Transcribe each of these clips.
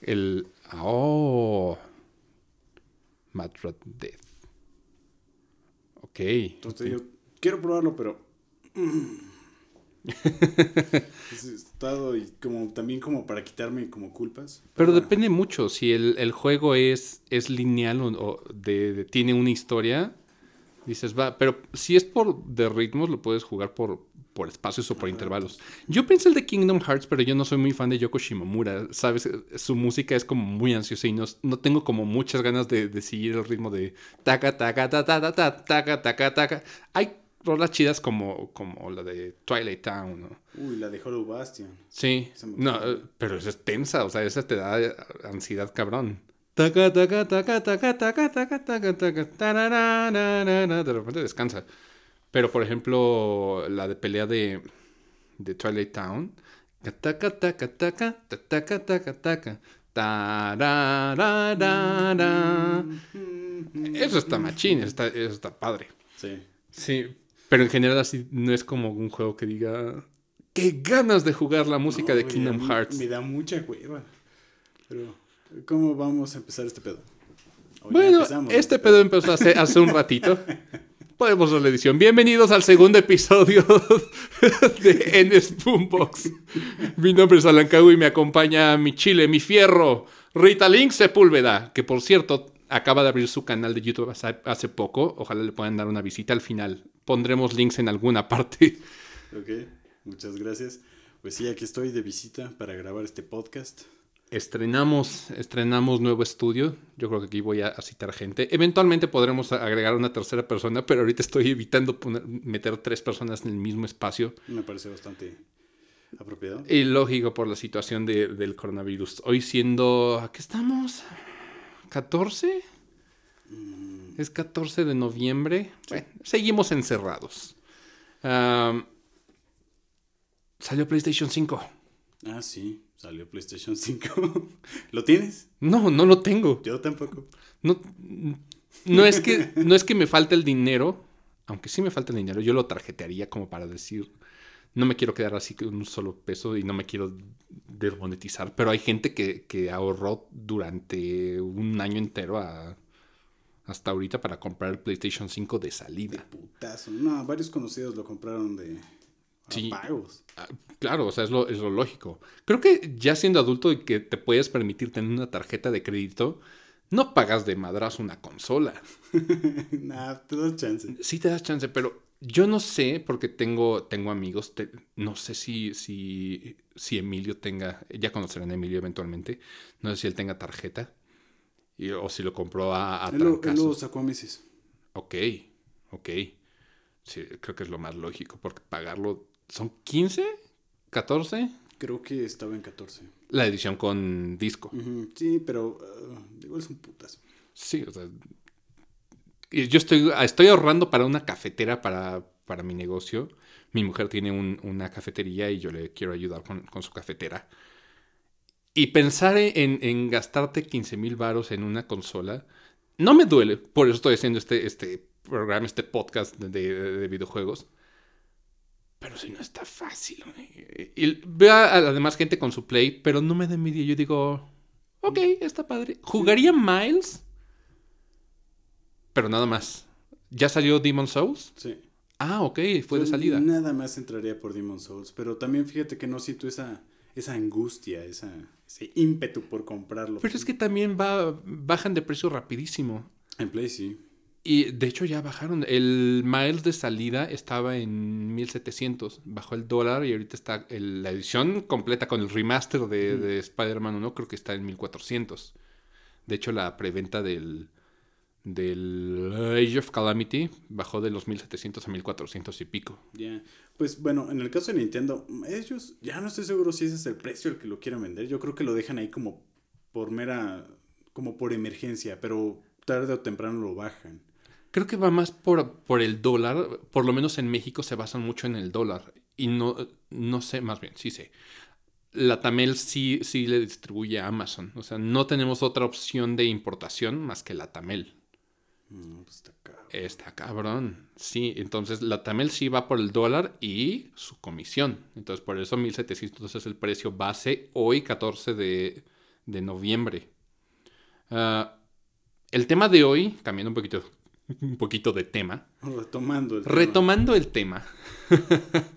El. Oh. Mad Rat Death. Ok. Entonces yo quiero probarlo, pero. He estado y como también como para quitarme como culpas. Pero bueno. depende mucho. Si el, el juego es, es lineal o, o de, de- tiene una historia, dices, va. Pero si es por de ritmos, lo puedes jugar por, por espacios o por intervalos. Yo pensé el de Kingdom Hearts, pero yo no soy muy fan de Yoko Shimomura. ¿Sabes? Su música es como muy ansiosa y no, no tengo como muchas ganas de, de seguir el ritmo de taca, taca, ta, ta, ta, ta, taca, taca, taca. Hay rolas chidas como, como la de Twilight Town, ¿no? Uy, la de Hollow Bastion. Sí, no, pero esa es tensa, o sea, esa te da ansiedad cabrón. Taca, taca, taca, taca, taca, taca, taca, taca, tararararara, De repente descansa. Pero, por ejemplo, la de pelea de, de Twilight Town. Taca, taca, taca, taca, taca, taca. Eso está machín, está, eso está padre. Sí. Sí, pero en general así no es como un juego que diga qué ganas de jugar la música de No, Kingdom me- Hearts. Me da mucha hueva. Pero, ¿cómo vamos a empezar este pedo? Bueno, este pedo empezó hace, hace un ratito. Podemos ver la edición. Bienvenidos al segundo episodio de N Spoonbox. Mi nombre es Alan Cau y me acompaña mi chile, mi fierro, Rita Link Sepúlveda, que por cierto acaba de abrir su canal de YouTube hace, hace poco. Ojalá le puedan dar una visita al final. Pondremos links en alguna parte. Ok, muchas gracias. Pues sí, aquí estoy de visita para grabar este podcast. Estrenamos, estrenamos nuevo estudio. Yo creo que aquí voy a, a citar gente. Eventualmente podremos agregar una tercera persona, pero ahorita estoy evitando poner- meter tres personas en el mismo espacio. Me parece bastante apropiado. Y lógico por la situación de- del coronavirus. Hoy siendo, ¿a qué estamos? ¿14? Es 14 de noviembre. Bueno, seguimos encerrados. Am, salió PlayStation 5. Ah, sí, salió PlayStation 5. ¿Lo tienes? No, no lo tengo. Yo tampoco. No, no, es que, no es que me falte el dinero, aunque sí me falta el dinero, yo lo tarjetearía como para decir, no me quiero quedar así con un solo peso y no me quiero desmonetizar, pero hay gente que, que ahorró durante un año entero a- hasta ahorita para comprar el PlayStation 5 de salida. Putazo. No, varios conocidos lo compraron de Sí. pagos. Ah, Claro, o sea, es lo, es lo lógico. Creo que ya siendo adulto y que te puedes permitir tener una tarjeta de crédito, no pagas de madrazo una consola. nah, te das chance. Sí te das chance, pero yo no sé, porque tengo, tengo amigos, te- no sé si, si, si Emilio tenga, ya conocerán a Emilio eventualmente, no sé si él tenga tarjeta y- o si lo compró a, a Él lo, él lo trancazos. sacó a meses. Ok, ok. Sí, creo que es lo más lógico, porque pagarlo, ¿son 15? ¿14? Creo que estaba en 14. La edición con disco. Sí, pero uh, igual es un putazo. Sí, o sea. Yo estoy, estoy ahorrando para una cafetera para, para mi negocio. Mi mujer tiene un- una cafetería y yo le quiero ayudar con, con su cafetera. Y pensar en, en gastarte 15 mil varos en una consola no me duele. Por eso estoy haciendo este, este programa, este podcast de, de- de videojuegos. Pero si no está fácil. Y veo a, la demás gente con su play, pero no me da envidia. Yo digo, ok, está padre. ¿Jugaría Miles? Pero nada más. ¿Ya salió Demon Souls? Sí. Ah, ok, fue de salida. Nada más entraría por Demon Souls, pero también fíjate que no siento esa, esa angustia, esa, ese ímpetu por comprarlo. Pero es que también va, bajan de precio rapidísimo. En Play sí. Y de hecho ya bajaron. El Miles de salida estaba en 1700. Bajó el dólar y ahorita está el- la edición completa con el remaster de, de Spider-Man 1. Creo que está en 1400. De hecho, la preventa del, del Age of Calamity bajó de los 1700 a 1400 y pico. Ya. Pues bueno, en el caso de Nintendo, ellos ya no estoy seguro si ese es el precio al que lo quieran vender. Yo creo que lo dejan ahí como por mera, como por emergencia, pero tarde o temprano lo bajan. Creo que va más por, por el dólar. Por lo menos en México se basan mucho en el dólar. Y no, no sé, más bien, sí sé. La Tamel sí, sí le distribuye a Amazon. O sea, no tenemos otra opción de importación más que la Tamel. No, pues está cabrón. Está cabrón. Sí, entonces la Tamel sí va por el dólar y su comisión. Entonces por eso 1700 es el precio base hoy, 14 de, de noviembre. Ah, el tema de hoy, cambiando un poquito, un poquito de tema. Retomando el Retomando el tema.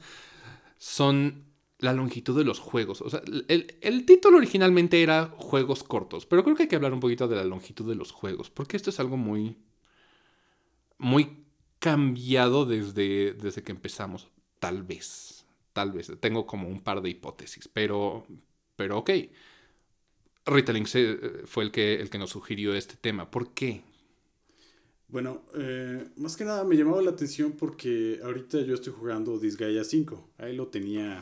son la longitud de los juegos. O sea, el, el, título originalmente era juegos cortos, pero creo que hay que hablar un poquito de la longitud de los juegos, porque esto es algo muy, muy cambiado desde, desde que empezamos. Tal vez, tal vez. Tengo como un par de hipótesis, pero, pero ok. Retelling fue el que, el que nos sugirió este tema. ¿Por qué? Bueno, eh, más que nada me llamaba la atención porque ahorita yo estoy jugando Disgaea 5. Ahí lo tenía.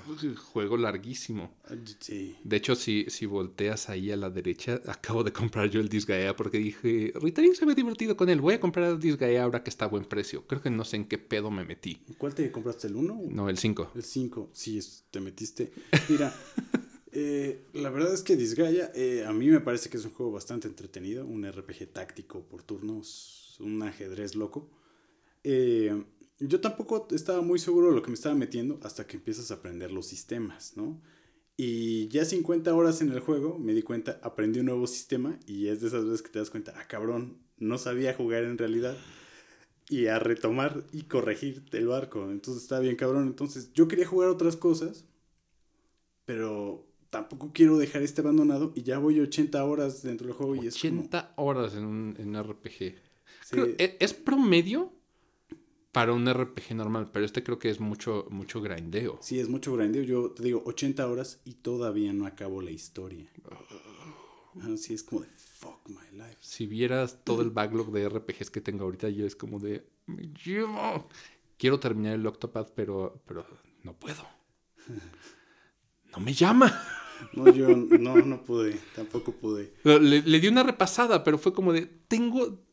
Juego larguísimo. Ah, sí. De hecho, si, si volteas ahí a la derecha, acabo de comprar yo el Disgaea porque dije, Retelling se ve divertido con él. Voy a comprar el Disgaea ahora que está a buen precio. Creo que no sé en qué pedo me metí. ¿Cuál te compraste? ¿El 1? No, el 5. El 5. Sí, te metiste. Mira. Eh, la verdad es que Disgaea eh, a mí me parece que es un juego bastante entretenido, un RPG táctico por turnos, un ajedrez loco. Eh, yo tampoco estaba muy seguro de lo que me estaba metiendo hasta que empiezas a aprender los sistemas, ¿no? Y ya 50 horas en el juego me di cuenta, aprendí un nuevo sistema y es de esas veces que te das cuenta, ah cabrón, no sabía jugar en realidad. Y a retomar y corregir el barco. Entonces está bien cabrón. Entonces yo quería jugar otras cosas, pero tampoco quiero dejar este abandonado y ya voy 80 horas dentro del juego y es 80 horas en un, RPG. E, es, promedio para un RPG normal, pero este creo que es mucho, mucho grindeo. Sí, es mucho grindeo. Yo te digo 80 horas y todavía no acabo la historia. Así es como de fuck my life. Si vieras todo el backlog de RPGs que tengo ahorita, yo es como de. Quiero terminar el Octopath, pero, pero no puedo. No me llama. No, yo no, no pude, tampoco pude. Le, le, di una repasada, pero fue como de, tengo,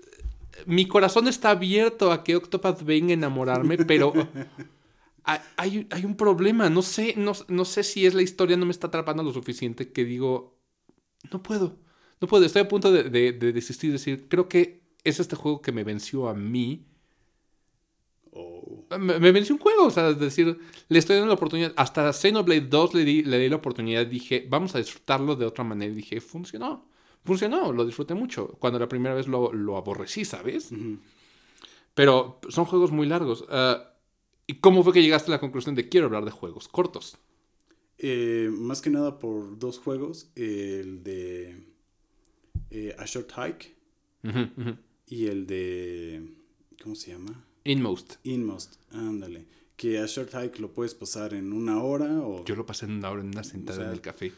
mi corazón está abierto a que Octopath venga a enamorarme, pero hay, hay, un problema, no sé, no, no, sé si es la historia, no me está atrapando lo suficiente que digo, no puedo, no puedo, estoy a punto de, de, de desistir, decir, creo que es este juego que me venció a mí me, venció un juego, o sea, es decir, le estoy dando la oportunidad. Hasta Xenoblade 2 le di, le di la oportunidad, dije, vamos a disfrutarlo de otra manera. Y dije, funcionó, funcionó, lo disfruté mucho. Cuando la primera vez lo, lo aborrecí, ¿sabes? Pero son juegos muy largos. Ah, ¿Y cómo fue que llegaste a la conclusión de quiero hablar de juegos cortos? Eh, más que nada por dos juegos, el de eh, A Short Hike y el de... ¿Cómo se llama? Inmost. Inmost, ándale. Que a Short Hike lo puedes pasar en una hora o... Yo lo pasé en una hora en una sentada en el café.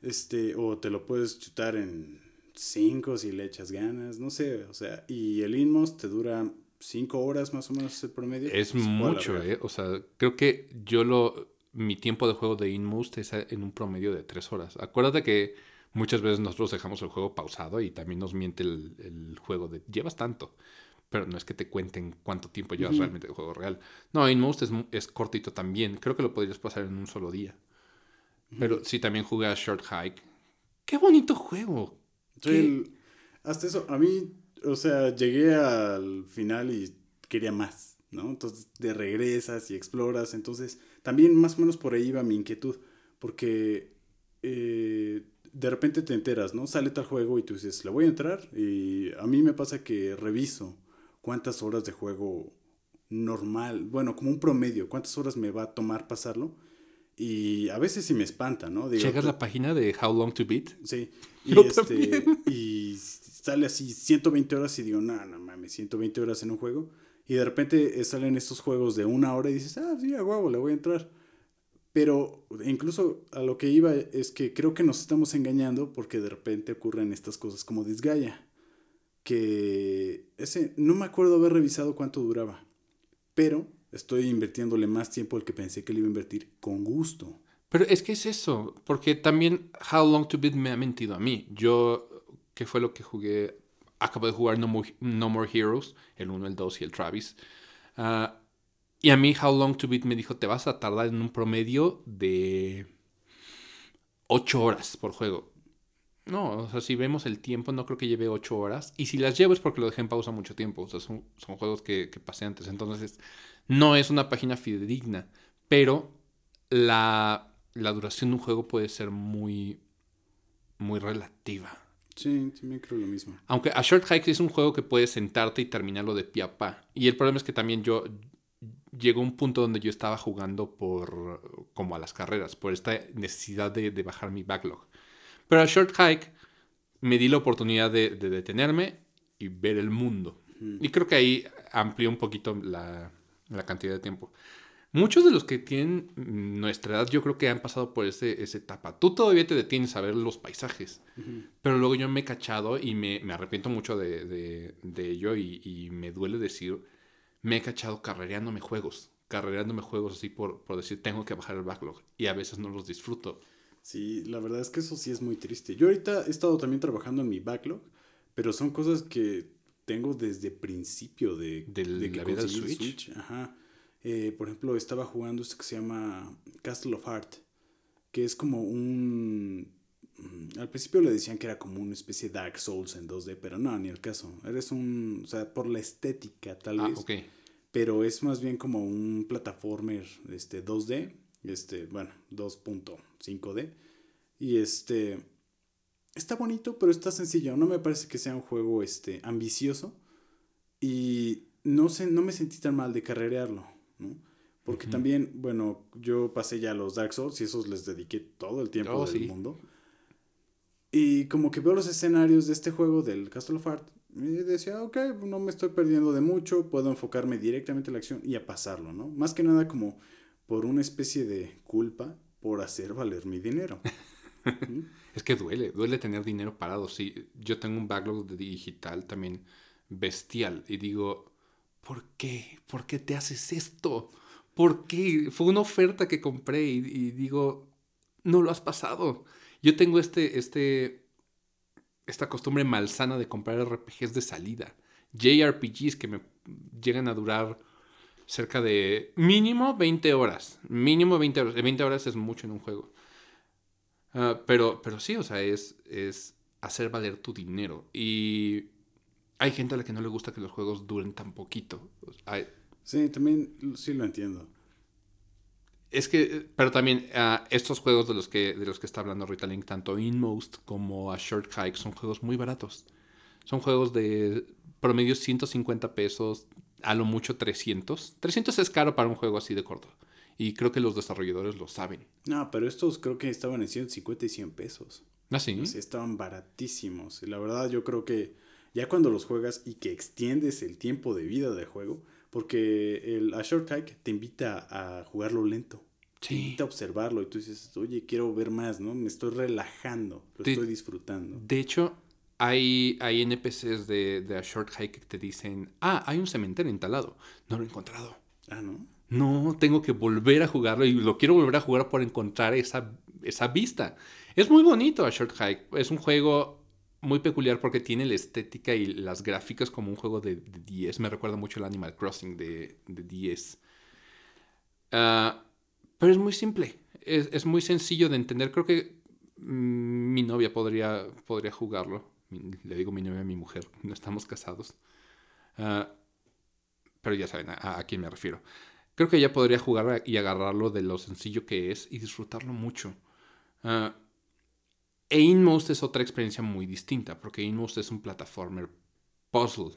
Este, o te lo puedes chutar en cinco si le echas ganas, no sé, o sea, y el Inmost te dura cinco horas más o menos el promedio. Es mucho, eh, o sea, creo que yo lo, mi tiempo de juego de Inmost es en un promedio de tres horas. Acuérdate que muchas veces nosotros dejamos el juego pausado y también nos miente el, el juego de llevas tanto pero no es que te cuenten cuánto tiempo llevas realmente de juego real. No, Inmost es, es cortito también. Creo que lo podrías pasar en un solo día. Pero sí, también jugué a Short Hike. ¡Qué bonito juego! Hasta eso, a mí, o sea, llegué al final y quería más, ¿no? Entonces, de regresas y exploras. Entonces, también más o menos por ahí iba mi inquietud. Porque eh, de repente te enteras, ¿no? Sale tal juego y tú dices, le voy a entrar. Y a mí me pasa que reviso cuántas horas de juego normal, bueno, como un promedio, cuántas horas me va a tomar pasarlo. Y a veces sí me espanta, ¿no? Digo, ¿Llegas a la página de How Long to Beat? Sí. Y, este, y sale así 120 horas y digo, no, no mames, 120 horas en un juego. Y de repente eh, salen estos juegos de una hora y dices, ah, sí, a huevo, le voy a entrar. Pero incluso a lo que iba es que creo que nos estamos engañando porque de repente ocurren estas cosas como Disgaea que ese no me acuerdo haber revisado cuánto duraba, pero estoy invirtiéndole más tiempo del que pensé que le iba a invertir con gusto. Pero es que es eso, porque también How Long to Beat me ha mentido a mí. Yo, ¿qué fue lo que jugué? Acabo de jugar No More, no More Heroes, el 1, el 2 y el Travis. Ah, y a mí How Long to Beat me dijo, te vas a tardar en un promedio de 8 horas por juego. No, o sea, si vemos el tiempo, no creo que lleve ocho horas. Y si las llevo es porque lo dejé en pausa mucho tiempo. O sea, son, juegos que, pasé antes. Entonces, no es una página fidedigna. Pero la, la duración de un juego puede ser muy, muy relativa. Sí, también creo lo mismo. Aunque A Short Hike es un juego que puedes sentarte y terminarlo de pie a pa. Y el problema es que también yo llegó un punto donde yo estaba jugando por como a las carreras, por esta necesidad de, de bajar mi backlog. Pero a Short Hike me di la oportunidad de, de detenerme y ver el mundo. Y creo que ahí amplió un poquito la, la cantidad de tiempo. Muchos de los que tienen nuestra edad, yo creo que han pasado por ese, esa etapa. Tú todavía te detienes a ver los paisajes, pero luego yo me he cachado y me, me arrepiento mucho de, de, de ello y, y, me duele decir, me he cachado carrereándome juegos, carrereándome juegos así por, por decir, tengo que bajar el backlog y a veces no los disfruto. Sí, la verdad es que eso sí es muy triste. Yo ahorita he estado también trabajando en mi backlog, pero son cosas que tengo desde principio de, ¿Del, de que la vida del Switch? Ajá. Eh, por ejemplo, estaba jugando esto que se llama Castle of Heart, que es como un... mm, Al principio le decían que era como una especie de Dark Souls en 2D, pero no, ni el caso. Eres un... O sea, por la estética tal Ah, vez. ok. Pero es más bien como un plataformer este, 2D, este, bueno, 2.5D. Y este... Está bonito, pero está sencillo. No me parece que sea un juego este, ambicioso. Y no, sé, no me sentí tan mal de carrerearlo, ¿no? Porque también, bueno, yo pasé ya los Dark Souls y esos les dediqué todo el tiempo Oh, del sí. mundo. Y como que veo los escenarios de este juego del Castle of Heart y decía, ok, no me estoy perdiendo de mucho, puedo enfocarme directamente en la acción y a pasarlo, ¿no? Más que nada como por una especie de culpa por hacer valer mi dinero. ¿Mm? Es que duele, duele tener dinero parado. Sí, yo tengo un backlog de digital también bestial y digo, ¿por qué? ¿Por qué te haces esto? ¿Por qué? Fue una oferta que compré y, y digo, no lo has pasado. Yo tengo este, este, esta costumbre malsana de comprar RPGs de salida. JRPGs que me llegan a durar cerca de mínimo 20 horas. Mínimo 20 horas. 20 horas es mucho en un juego. Ah, pero, pero sí, o sea, es, es hacer valer tu dinero. Y hay gente a la que no le gusta que los juegos duren tan poquito. Hay- Sí, también sí lo entiendo. es que, pero también ah, estos juegos de los, que, de los que está hablando Rita Link, tanto Inmost como a Short Hike, son juegos muy baratos. Son juegos de promedio 150 pesos, a lo mucho 300. 300 es caro para un juego así de corto. Y creo que los desarrolladores lo saben. No, pero estos creo que estaban en 150 y 100 pesos. ¿Ah, sí? Estaban baratísimos. Y la verdad yo creo que ya cuando los juegas y que extiendes el tiempo de vida del juego, porque el A Short Hike te invita a jugarlo lento. Te invita a observarlo y tú dices, oye, quiero ver más, ¿no? Me estoy relajando, lo estoy disfrutando. De hecho, hay, hay NPCs de, de A Short Hike que te dicen, ah, hay un cementerio instalado. No lo he encontrado. Ah, ¿no? No, tengo que volver a jugarlo y lo quiero volver a jugar por encontrar esa, esa vista. Es muy bonito A Short Hike. Es un juego muy peculiar porque tiene la estética y las gráficas como un juego de, de 10. Me recuerda mucho el Animal Crossing de, de 10. Ah, pero es muy simple. Es, es muy sencillo de entender. Creo que mm, mi novia podría, podría jugarlo. Le digo mi novia a mi mujer. No estamos casados. Ah, pero ya saben a, a quién me refiero. Creo que ella podría jugar y agarrarlo de lo sencillo que es y disfrutarlo mucho. Ah, e Inmost es otra experiencia muy distinta, porque Inmost es un plataformer puzzle.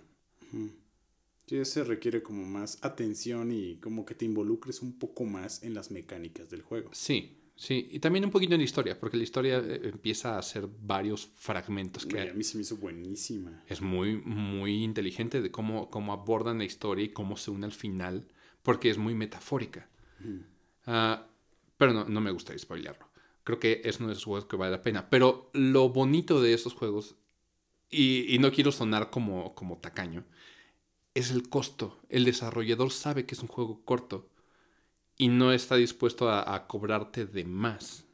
Sí, ese requiere como más atención y como que te involucres un poco más en las mecánicas del juego. Sí, sí. Y también un poquito en la historia, porque la historia eh, empieza a hacer varios fragmentos que a mí se me hizo buenísima. es muy, muy inteligente de cómo, cómo abordan la historia y cómo se une al final, porque es muy metafórica. Ah, pero no, no me gustaría spoilearlo. Creo que es uno de esos juegos que vale la pena. Pero lo bonito de esos juegos, y, y no quiero sonar como, como tacaño, es el costo. El desarrollador sabe que es un juego corto y no está dispuesto a, a cobrarte de más.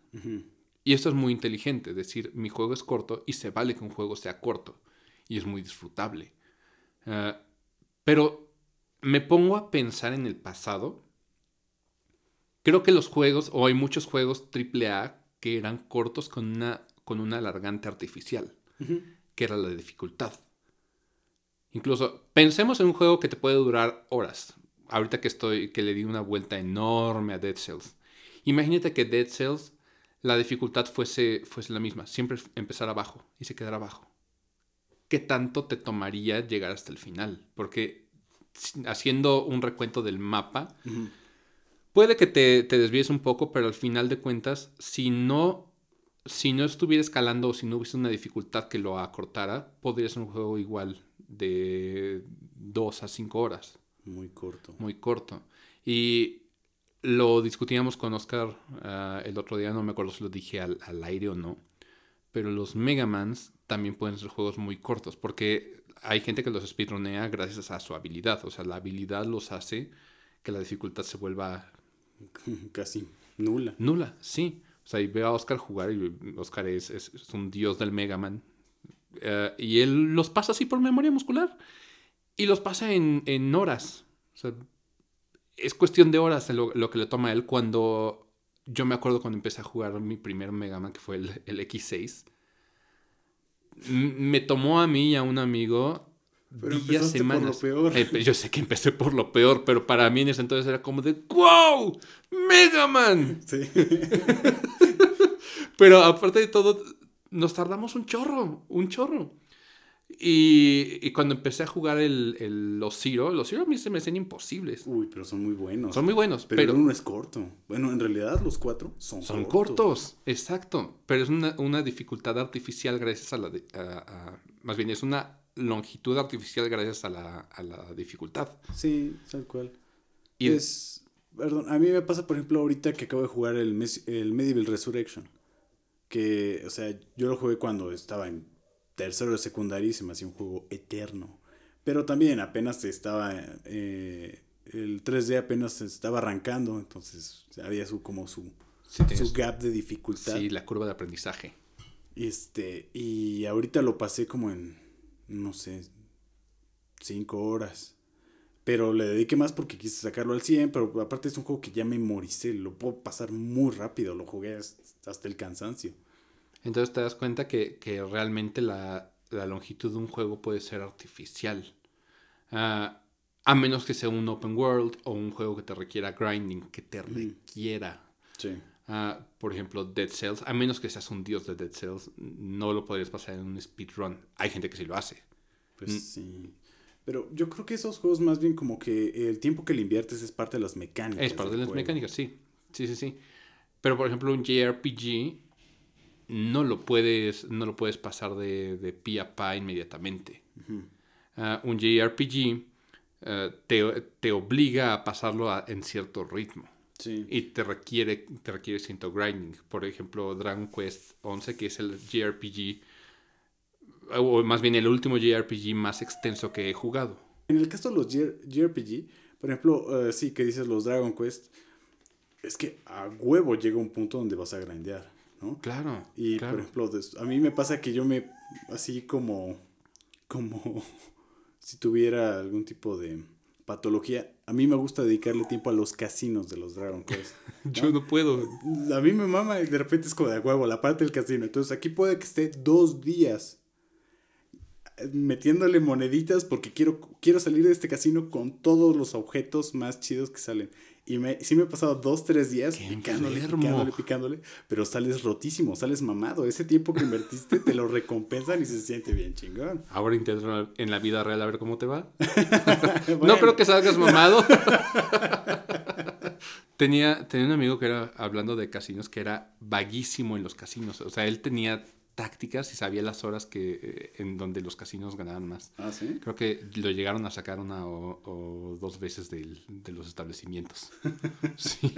Y esto es muy inteligente, decir, mi juego es corto y se vale que un juego sea corto y es muy disfrutable. Ah, pero me pongo a pensar en el pasado. Creo que los juegos, o hay muchos juegos AAA que eran cortos con una, con una alargante artificial, que era la dificultad. Incluso pensemos en un juego que te puede durar horas. Ahorita que estoy, que le di una vuelta enorme a Dead Cells. Imagínate que Dead Cells la dificultad fuese, fuese la misma. Siempre empezar abajo y se quedara abajo. ¿Qué tanto te tomaría llegar hasta el final? Porque haciendo un recuento del mapa, puede que te, te, desvíes un poco, pero al final de cuentas, si no, si no estuviera escalando o si no hubiese una dificultad que lo acortara, podría ser un juego igual de 2 a 5 horas. Muy corto. Muy corto. Y lo discutíamos con Oscar ah, el otro día, no me acuerdo si lo dije al, al aire o no, pero los Megamans también pueden ser juegos muy cortos, porque hay gente que los speedrunea gracias a su habilidad, o sea, la habilidad los hace que la dificultad se vuelva casi nula. Nula, sí. O sea, y veo a Oscar jugar y Oscar es, es, un dios del Mega Man. Uh, y él los pasa así por memoria muscular. Y los pasa en, en horas. O sea, es cuestión de horas lo, lo, que le toma a él cuando... Yo me acuerdo cuando empecé a jugar mi primer Mega Man, que fue el, el X6. Me tomó a mí y a un amigo pero días, semanas. Por lo peor. Eh, yo sé que empecé por lo peor, pero para mí en ese entonces era como de ¡Wow! ¡Mega Man! Sí. pero aparte de todo, nos tardamos un chorro, un chorro. Y, y cuando empecé a jugar el, el, los Zero, los Zero a mí se me hacen imposibles. Uy, pero son muy buenos. Son muy buenos. Pero, pero uno es corto. Bueno, en realidad los cuatro son, son cortos. cortos. Exacto. Pero es una, una dificultad artificial gracias a la... a, a, más bien, es una longitud artificial gracias a la, a la dificultad. Sí, tal cual. Y es, perdón, a mí me pasa, por ejemplo, ahorita que acabo de jugar el, el Medieval Resurrection. Que, o sea, yo lo jugué cuando estaba en tercero de secundaria y se me hacía un juego eterno. Pero también apenas estaba, eh, el 3D apenas estaba arrancando, entonces había su, como su, su gap de dificultad. Sí, la curva de aprendizaje. Este, y ahorita lo pasé como en no sé, cinco horas. Pero le dediqué más porque quise sacarlo al 100, pero aparte es un juego que ya memoricé, lo puedo pasar muy rápido, lo jugué hasta el cansancio. Entonces te das cuenta que, que realmente la, la, longitud de un juego puede ser artificial. Uh, a menos que sea un open world o un juego que te requiera grinding, que te requiera. Sí. Uh, por ejemplo, Dead Cells, a menos que seas un dios de Dead Cells, no lo podrías pasar en un speedrun. Hay gente que sí lo hace. Pues mm. sí. Pero yo creo que esos juegos más bien como que el tiempo que le inviertes es parte de las mecánicas. Es parte de las mecánicas, sí. Sí, sí, sí. Pero por ejemplo, un JRPG no lo puedes, no lo puedes pasar de, de pi a pa inmediatamente. uh, un JRPG uh, te, te, obliga a pasarlo a, en cierto ritmo. Y te requiere, te requiere cierto grinding. Por ejemplo, Dragon Quest 11, que es el JRPG, o más bien el último JRPG más extenso que he jugado. En el caso de los JRPG, por ejemplo, uh, sí, que dices los Dragon Quest, es que a huevo llega un punto donde vas a grindear, ¿no? Claro. Y por ejemplo, a mí me pasa que yo me, así como, como si tuviera algún tipo de patología, a mí me gusta dedicarle tiempo a los casinos de los Dragon Quest. Yo no puedo. A mí me mama y de repente es como de huevo, la parte del casino. Entonces aquí puede que esté dos días metiéndole moneditas porque quiero, quiero salir de este casino con todos los objetos más chidos que salen. Y me, sí me he pasado dos, tres días picándole, picándole, picándole, pero sales rotísimo, sales mamado. Ese tiempo que invertiste te lo recompensan y se siente bien chingón. Ahora intento en la vida real a ver cómo te va. No creo que salgas mamado. tenía, tenía un amigo que era, hablando de casinos, que era vaguísimo en los casinos. O sea, él tenía tácticas y sabía las horas que eh, en donde los casinos ganaban más. Ah, sí. Creo que lo llegaron a sacar una o, dos veces de los establecimientos. sí.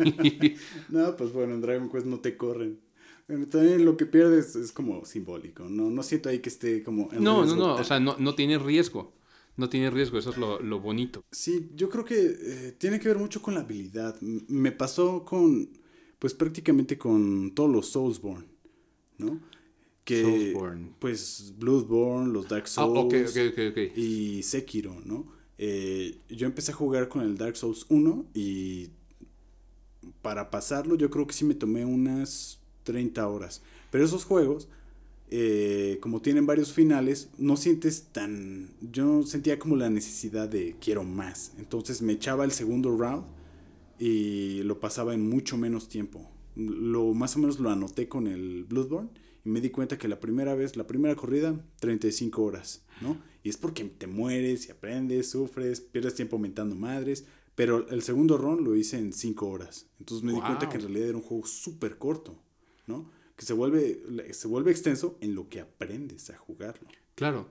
No, pues bueno, en Dragon Quest no te corren. también lo que pierdes es como simbólico. No, no siento ahí que esté como. no, no, no. O sea, no, no tiene riesgo. No tiene riesgo, eso es lo, lo bonito. Sí, yo creo que eh, tiene que ver mucho con la habilidad. Me pasó con, pues prácticamente con todos los Soulsborne, ¿no? Que pues Bloodborne, los Dark ah, Souls y Sekiro, ¿no? Eh, yo empecé a jugar con el Dark Souls 1 y para pasarlo yo creo que sí me tomé unas 30 horas. Pero esos juegos, eh, como tienen varios finales, no sientes tan... Yo sentía como la necesidad de quiero más. Entonces me echaba el segundo round y lo pasaba en mucho menos tiempo. Lo más o menos lo anoté con el Bloodborne y me di cuenta que la primera vez, la primera corrida, 35 horas, ¿no? Y es porque te mueres y aprendes, sufres, pierdes tiempo aumentando madres, pero el segundo run lo hice en 5 horas. Entonces me di cuenta que en realidad era un juego súper corto, ¿no? Que se vuelve, se vuelve extenso en lo que aprendes a jugarlo. Claro.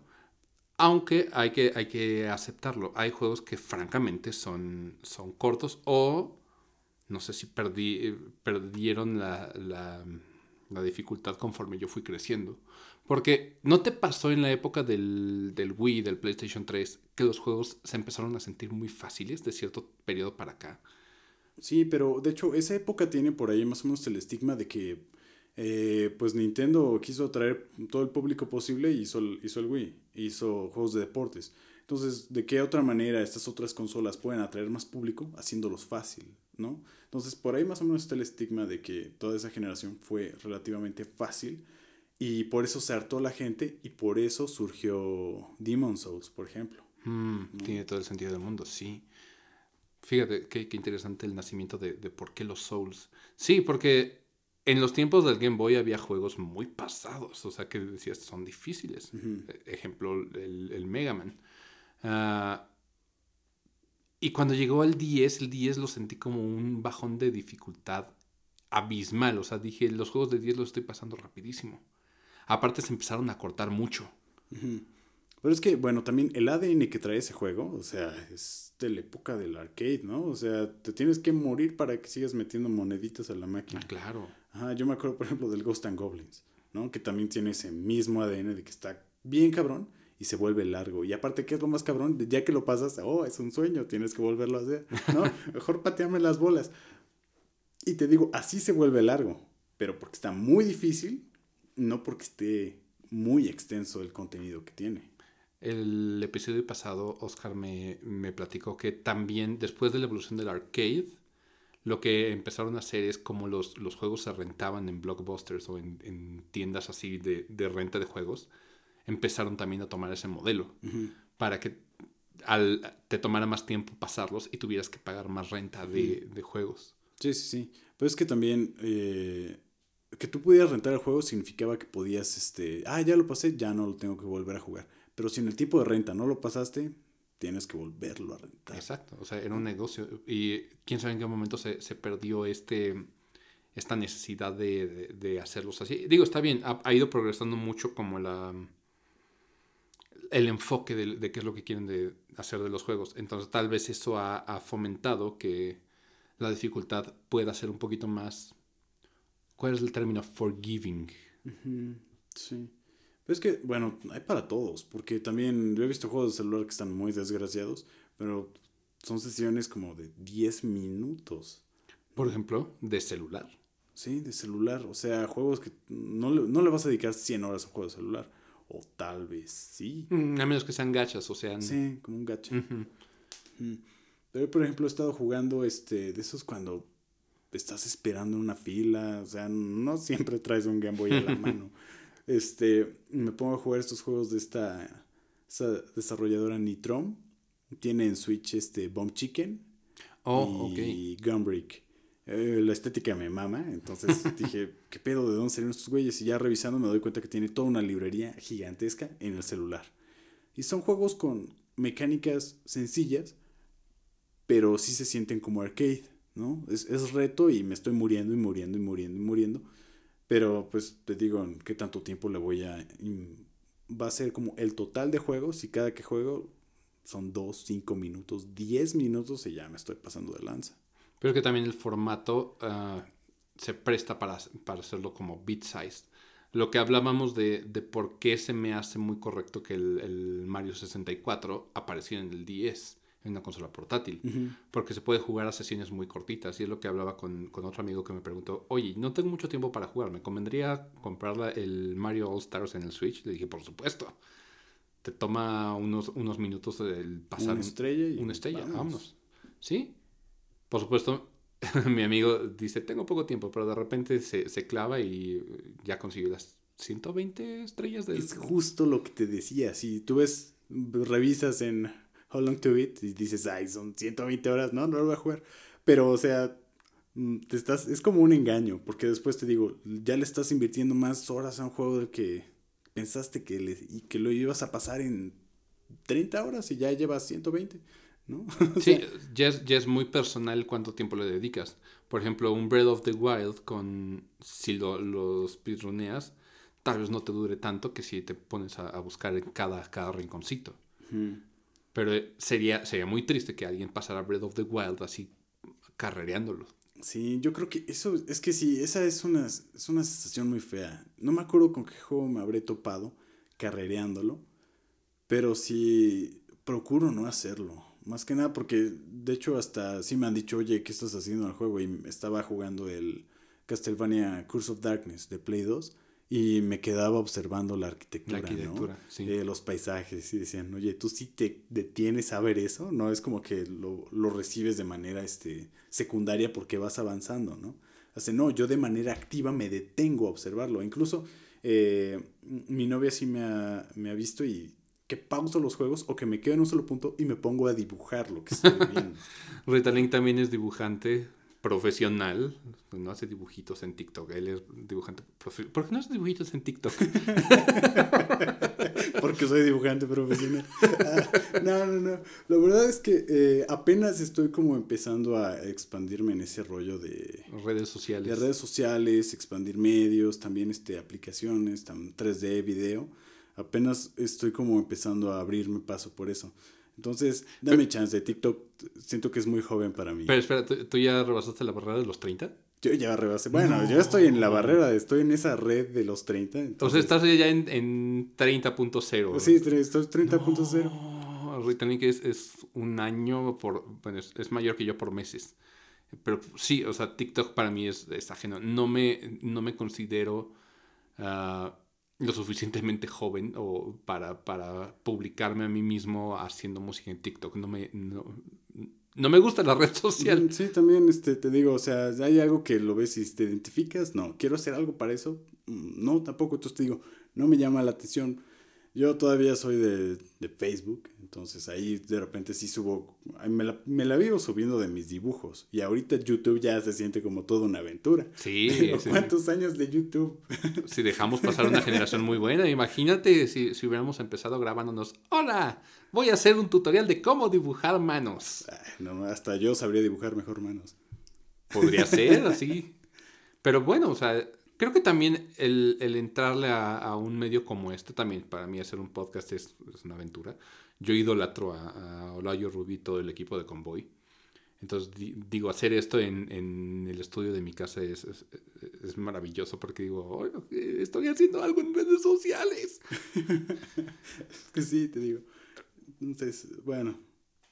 Aunque hay que, hay que aceptarlo. Hay juegos que francamente son, son cortos o no sé si perdí, perdieron la, la, la, dificultad conforme yo fui creciendo. Porque no te pasó en la época del, del, Wii, del PlayStation 3, que los juegos se empezaron a sentir muy fáciles de cierto periodo para acá. Sí, pero de hecho esa época tiene por ahí más o menos el estigma de que eh, pues Nintendo quiso atraer todo el público posible y hizo, hizo el Wii, hizo juegos de deportes. Entonces, ¿de qué otra manera estas otras consolas pueden atraer más público? Haciéndolos fácil, ¿no? Entonces, por ahí más o menos está el estigma de que toda esa generación fue relativamente fácil y por eso se hartó la gente y por eso surgió Demon Souls, por ejemplo. Mm, tiene todo el sentido del mundo, sí. Fíjate qué, qué interesante el nacimiento de, de, por qué los Souls. Sí, porque en los tiempos del Game Boy había juegos muy pasados, o sea que decías son difíciles. Uh -huh. Ejemplo, el, el Mega Man. Uh, y cuando llegó al 10, el 10 lo sentí como un bajón de dificultad abismal. O sea, dije, los juegos de 10 los estoy pasando rapidísimo. Aparte se empezaron a cortar mucho. Uh -huh. Pero es que, bueno, también el ADN que trae ese juego, o sea, es de la época del arcade, ¿no? O sea, te tienes que morir para que sigas metiendo moneditas a la máquina. Ah, claro. Ajá, yo me acuerdo, por ejemplo, del Ghost and Goblins, ¿no? Que también tiene ese mismo ADN de que está bien cabrón y se vuelve largo. Y aparte, ¿qué es lo más cabrón? Ya que lo pasas, oh, es un sueño, tienes que volverlo a hacer, ¿no? Mejor pateame las bolas. Y te digo, así se vuelve largo, pero porque está muy difícil, no porque esté muy extenso el contenido que tiene. El episodio pasado, Oscar me, me platicó que también después de la evolución del arcade, lo que empezaron a hacer es como los, los juegos se rentaban en blockbusters o en, en tiendas así de, de, renta de juegos, empezaron también a tomar ese modelo uh -huh. para que al, te tomara más tiempo pasarlos y tuvieras que pagar más renta de, de juegos. Sí, sí, sí. Pero es que también eh, que tú pudieras rentar el juego significaba que podías, este, ah, ya lo pasé, ya no lo tengo que volver a jugar. Pero si en el tipo de renta no lo pasaste, tienes que volverlo a rentar. Exacto, o sea, era un negocio. Y quién sabe en qué momento se, se perdió este, esta necesidad de, de, de, hacerlos así. Digo, está bien, ha, ha, ido progresando mucho como la el enfoque de, de, qué es lo que quieren de hacer de los juegos. Entonces, tal vez eso ha, ha fomentado que la dificultad pueda ser un poquito más. ¿Cuál es el término? Forgiving. Uh -huh. Sí. Pero es que, bueno, hay para todos, porque también yo he visto juegos de celular que están muy desgraciados, pero son sesiones como de 10 minutos. Por ejemplo, de celular. Sí, de celular. O sea, juegos que no le, no le vas a dedicar 100 horas a un juego de celular. O tal vez sí. Mm, a menos que sean gachas, o sean... Sí, como un gacha. Uh -huh. Mm. Pero, por ejemplo, he estado jugando este, de esos cuando estás esperando en una fila. O sea, no siempre traes un Game Boy a la mano este, me pongo a jugar estos juegos de esta, esta desarrolladora Nitrom. Tiene en Switch este Bomb Chicken oh, y okay. Gunbreak. Eh, la estética me mama, entonces dije, ¿qué pedo? ¿De dónde salieron estos güeyes? Y ya revisando me doy cuenta que tiene toda una librería gigantesca en el celular. Y son juegos con mecánicas sencillas, pero sí se sienten como arcade, ¿no? Es, es reto y me estoy muriendo y muriendo y muriendo y muriendo. Pero pues te digo, ¿en qué tanto tiempo le voy a... Va a ser como el total de juegos y cada que juego son 2, 5 minutos, 10 minutos y ya me estoy pasando de lanza. Pero que también el formato uh, se presta para, para hacerlo como bit size. Lo que hablábamos de, de por qué se me hace muy correcto que el, el Mario 64 apareciera en el 10 en una consola portátil, uh -huh. porque se puede jugar a sesiones muy cortitas. Y es lo que hablaba con, con, otro amigo que me preguntó, oye, no tengo mucho tiempo para jugar, ¿me convendría comprar el Mario All Stars en el Switch? Le dije, por supuesto. Te toma unos, unos minutos el pasar una estrella y una estrella, vamos. vámonos. ¿Sí? Por supuesto, mi amigo dice, tengo poco tiempo, pero de repente se, se clava y ya consigue las 120 estrellas del... Es justo lo que te decía, si tú ves, revisas en How Long to Beat y dices, ay, son 120 horas, no, no lo voy a jugar. Pero, o sea, mm, te estás, es como un engaño, porque después te digo, ya le estás invirtiendo más horas a un juego del que pensaste que, le, y que lo ibas a pasar en 30 horas y ya llevas 120. ¿No? sí, ya, es, ya es, muy personal cuánto tiempo le dedicas. Por ejemplo, un Breath of the Wild, con si lo, los speedruneas, tal vez no te dure tanto que si te pones a, a buscar en cada, cada rinconcito. Pero sería, sería muy triste que alguien pasara Breath of the Wild así carrereándolo. Sí, yo creo que eso, es que sí, esa es una, es una sensación muy fea. No me acuerdo con qué juego me habré topado carrereándolo, pero sí procuro no hacerlo. Más que nada porque, de hecho, hasta sí me han dicho, oye, ¿qué estás haciendo en el juego? Y estaba jugando el Castlevania Curse of Darkness de Play 2 y me quedaba observando la arquitectura, ¿no? Eh, los paisajes y decían, oye, tú sí te detienes a ver eso, no es como que lo, lo recibes de manera este, secundaria porque vas avanzando, ¿no? Hace, no, yo de manera activa me detengo a observarlo. Incluso eh, mi novia sí me ha, me ha visto y que pauso los juegos o que me quedo en un solo punto y me pongo a dibujar lo que estoy viendo. Ritalin también es dibujante profesional, no hace dibujitos en TikTok, él es dibujante profesional. ¿Por qué no hace dibujitos en TikTok? Porque soy dibujante profesional. Ah, no, no, no. La verdad es que eh, apenas estoy como empezando a expandirme en ese rollo de... Redes sociales. De redes sociales, expandir medios, también este, aplicaciones, 3D, video. Apenas estoy como empezando a abrirme paso por eso. Entonces, dame chance. de TikTok siento que es muy joven para mí. Pero espera, ¿tú, ya rebasaste la barrera de los 30? Yo ya rebasé. Bueno, yo estoy en la barrera, estoy en esa red de los 30. Entonces, estás ya en, en 30.0. Sí, estoy 30.0. No, que es, es, un año por. Bueno, es, mayor que yo por meses. Pero sí, o sea, TikTok para mí es, es ajeno. No me, no me considero. Uh, lo suficientemente joven o para, para publicarme a mí mismo haciendo música en TikTok. No me, no, me gusta la red social. Sí, también este, te digo, o sea, hay algo que lo ves y te identificas. No, quiero hacer algo para eso. Mm, no, tampoco. Entonces te digo, no me llama la atención. Yo todavía soy de, de Facebook, entonces ahí de repente sí subo, me la, me la, vivo subiendo de mis dibujos. Y ahorita YouTube ya se siente como toda una aventura. Sí. ¿Cuántos años de YouTube? Si dejamos pasar una generación muy buena, imagínate si, si, hubiéramos empezado grabándonos, hola, voy a hacer un tutorial de cómo dibujar manos. no, hasta yo sabría dibujar mejor manos. Podría ser así. Pero bueno, o sea, creo que también el, el entrarle a, a, un medio como este, también para mí hacer un podcast es, es una aventura. Yo idolatro a, a Olayo Rubí, todo el equipo de Convoy. Entonces, digo, hacer esto en, en, el estudio de mi casa es, es, es maravilloso porque digo, estoy haciendo algo en redes sociales. sí, te digo. Entonces, bueno.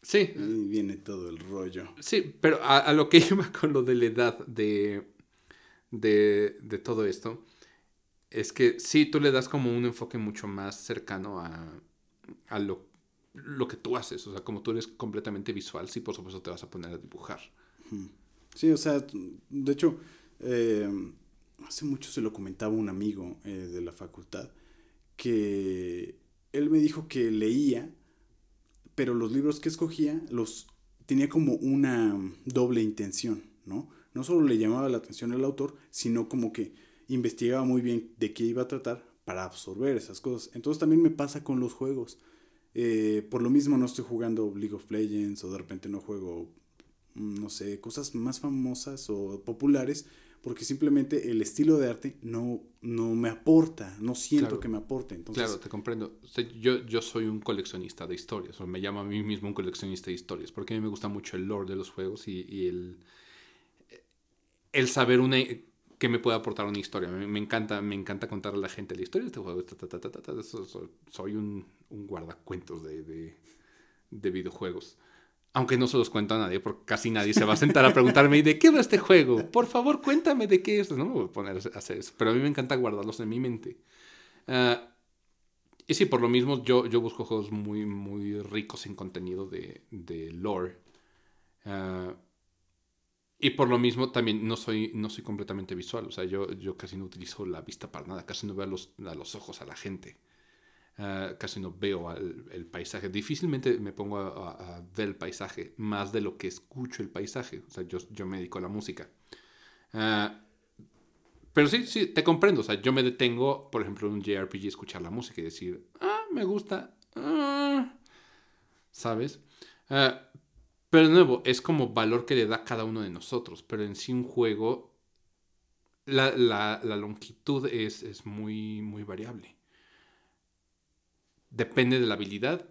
Sí. Ahí viene todo el rollo. Sí, pero a, a lo que iba con lo de la edad de de, de, todo esto es que sí, tú le das como un enfoque mucho más cercano a, a lo, lo, que tú haces. O sea, como tú eres completamente visual, sí, por supuesto te vas a poner a dibujar. Sí, o sea, de hecho, eh, hace mucho se lo comentaba un amigo eh, de la facultad que él me dijo que leía, pero los libros que escogía los tenía como una doble intención, ¿no? No solo le llamaba la atención al autor, sino como que investigaba muy bien de qué iba a tratar para absorber esas cosas. Entonces también me pasa con los juegos. Eh, por lo mismo no estoy jugando League of Legends o de repente no juego, mm, no sé, cosas más famosas o populares porque simplemente el estilo de arte no, no me aporta, no siento que me aporte. Entonces, claro, te comprendo. yo, yo soy un coleccionista de historias, o me llamo a mí mismo un coleccionista de historias, porque a mí me gusta mucho el lore de los juegos y, y el, el saber una que me puede aportar una historia. Me, encanta, me encanta contarle a la gente la historia de este juego. soy un, un guardacuentos de, de, de, videojuegos. Aunque no se los cuento a nadie, porque casi nadie se va a sentar a preguntarme de qué va este juego? Por favor, cuéntame de qué es. No me voy a poner a hacer eso. Pero a mí me encanta guardarlos en mi mente. Uh, y sí, por lo mismo yo, yo busco juegos muy, muy ricos en contenido de, de lore. Uh, y por lo mismo también no soy, no soy completamente visual. O sea, yo, yo casi no utilizo la vista para nada. Casi no veo a los, a los ojos a la gente. Ah, casi no veo el, paisaje. Difícilmente me pongo a, ver el paisaje más de lo que escucho el paisaje. O sea, yo, yo me dedico a la música. Ah, pero sí, sí, te comprendo. O sea, yo me detengo, por ejemplo, en un JRPG, escuchar la música y decir, ah, me gusta. Ah", ¿Sabes? Pero de nuevo, es como valor que le da cada uno de nosotros. Pero en sí un juego, la, la, la longitud es, es muy, muy variable depende de la habilidad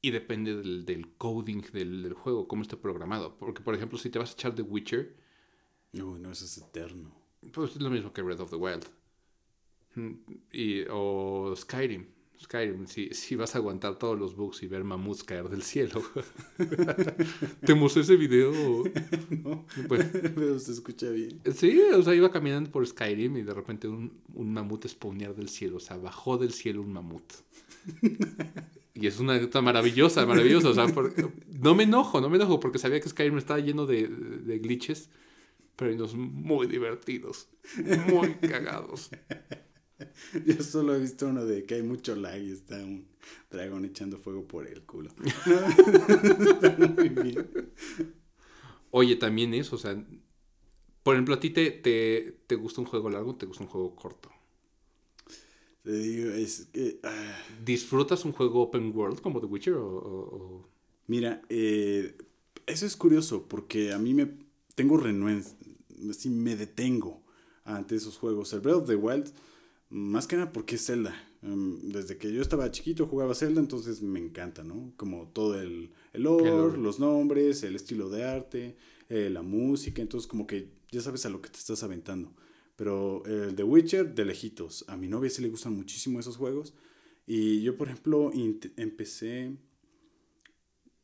y depende del, coding del, juego, cómo esté programado. Porque, por ejemplo, si te vas a echar The Witcher. No, no, eso es eterno. Pues es lo mismo que Red of the Wild. Mm, y, o Skyrim. Skyrim, si, si vas a aguantar todos los bugs y ver mamuts caer del cielo. ¿Te mostré ese video? no, pero se escucha bien. Sí, o sea, iba caminando por Skyrim y de repente un, un mamut spawnear del cielo. O sea, bajó del cielo un mamut. Y es una nota maravillosa, maravillosa. O sea, no me enojo, no me enojo porque sabía que Skyrim estaba lleno de, de glitches, pero unos muy divertidos, muy cagados. Yo solo he visto uno de que hay mucho lag y está un dragón echando fuego por el culo. Oye, también eso, o sea, por ejemplo, ¿a ti te, te, te gusta un juego largo o te gusta un juego corto? Te digo, es que... Ah. ¿Disfrutas un juego open world como The Witcher o...? Mira, eh, eso es curioso porque a mí me... Tengo renuencia, sí me detengo ante esos juegos. El Breath of the Wild, más que nada porque es Zelda. Em, desde que yo estaba chiquito jugaba Zelda, entonces me encanta, ¿no? Como todo el, el lore, los nombres, el estilo de arte, eh, la música, entonces como que ya sabes a lo que te estás aventando. Pero el The Witcher, de lejitos. A mi novia sí le gustan muchísimo esos juegos. Y yo, por ejemplo, empecé.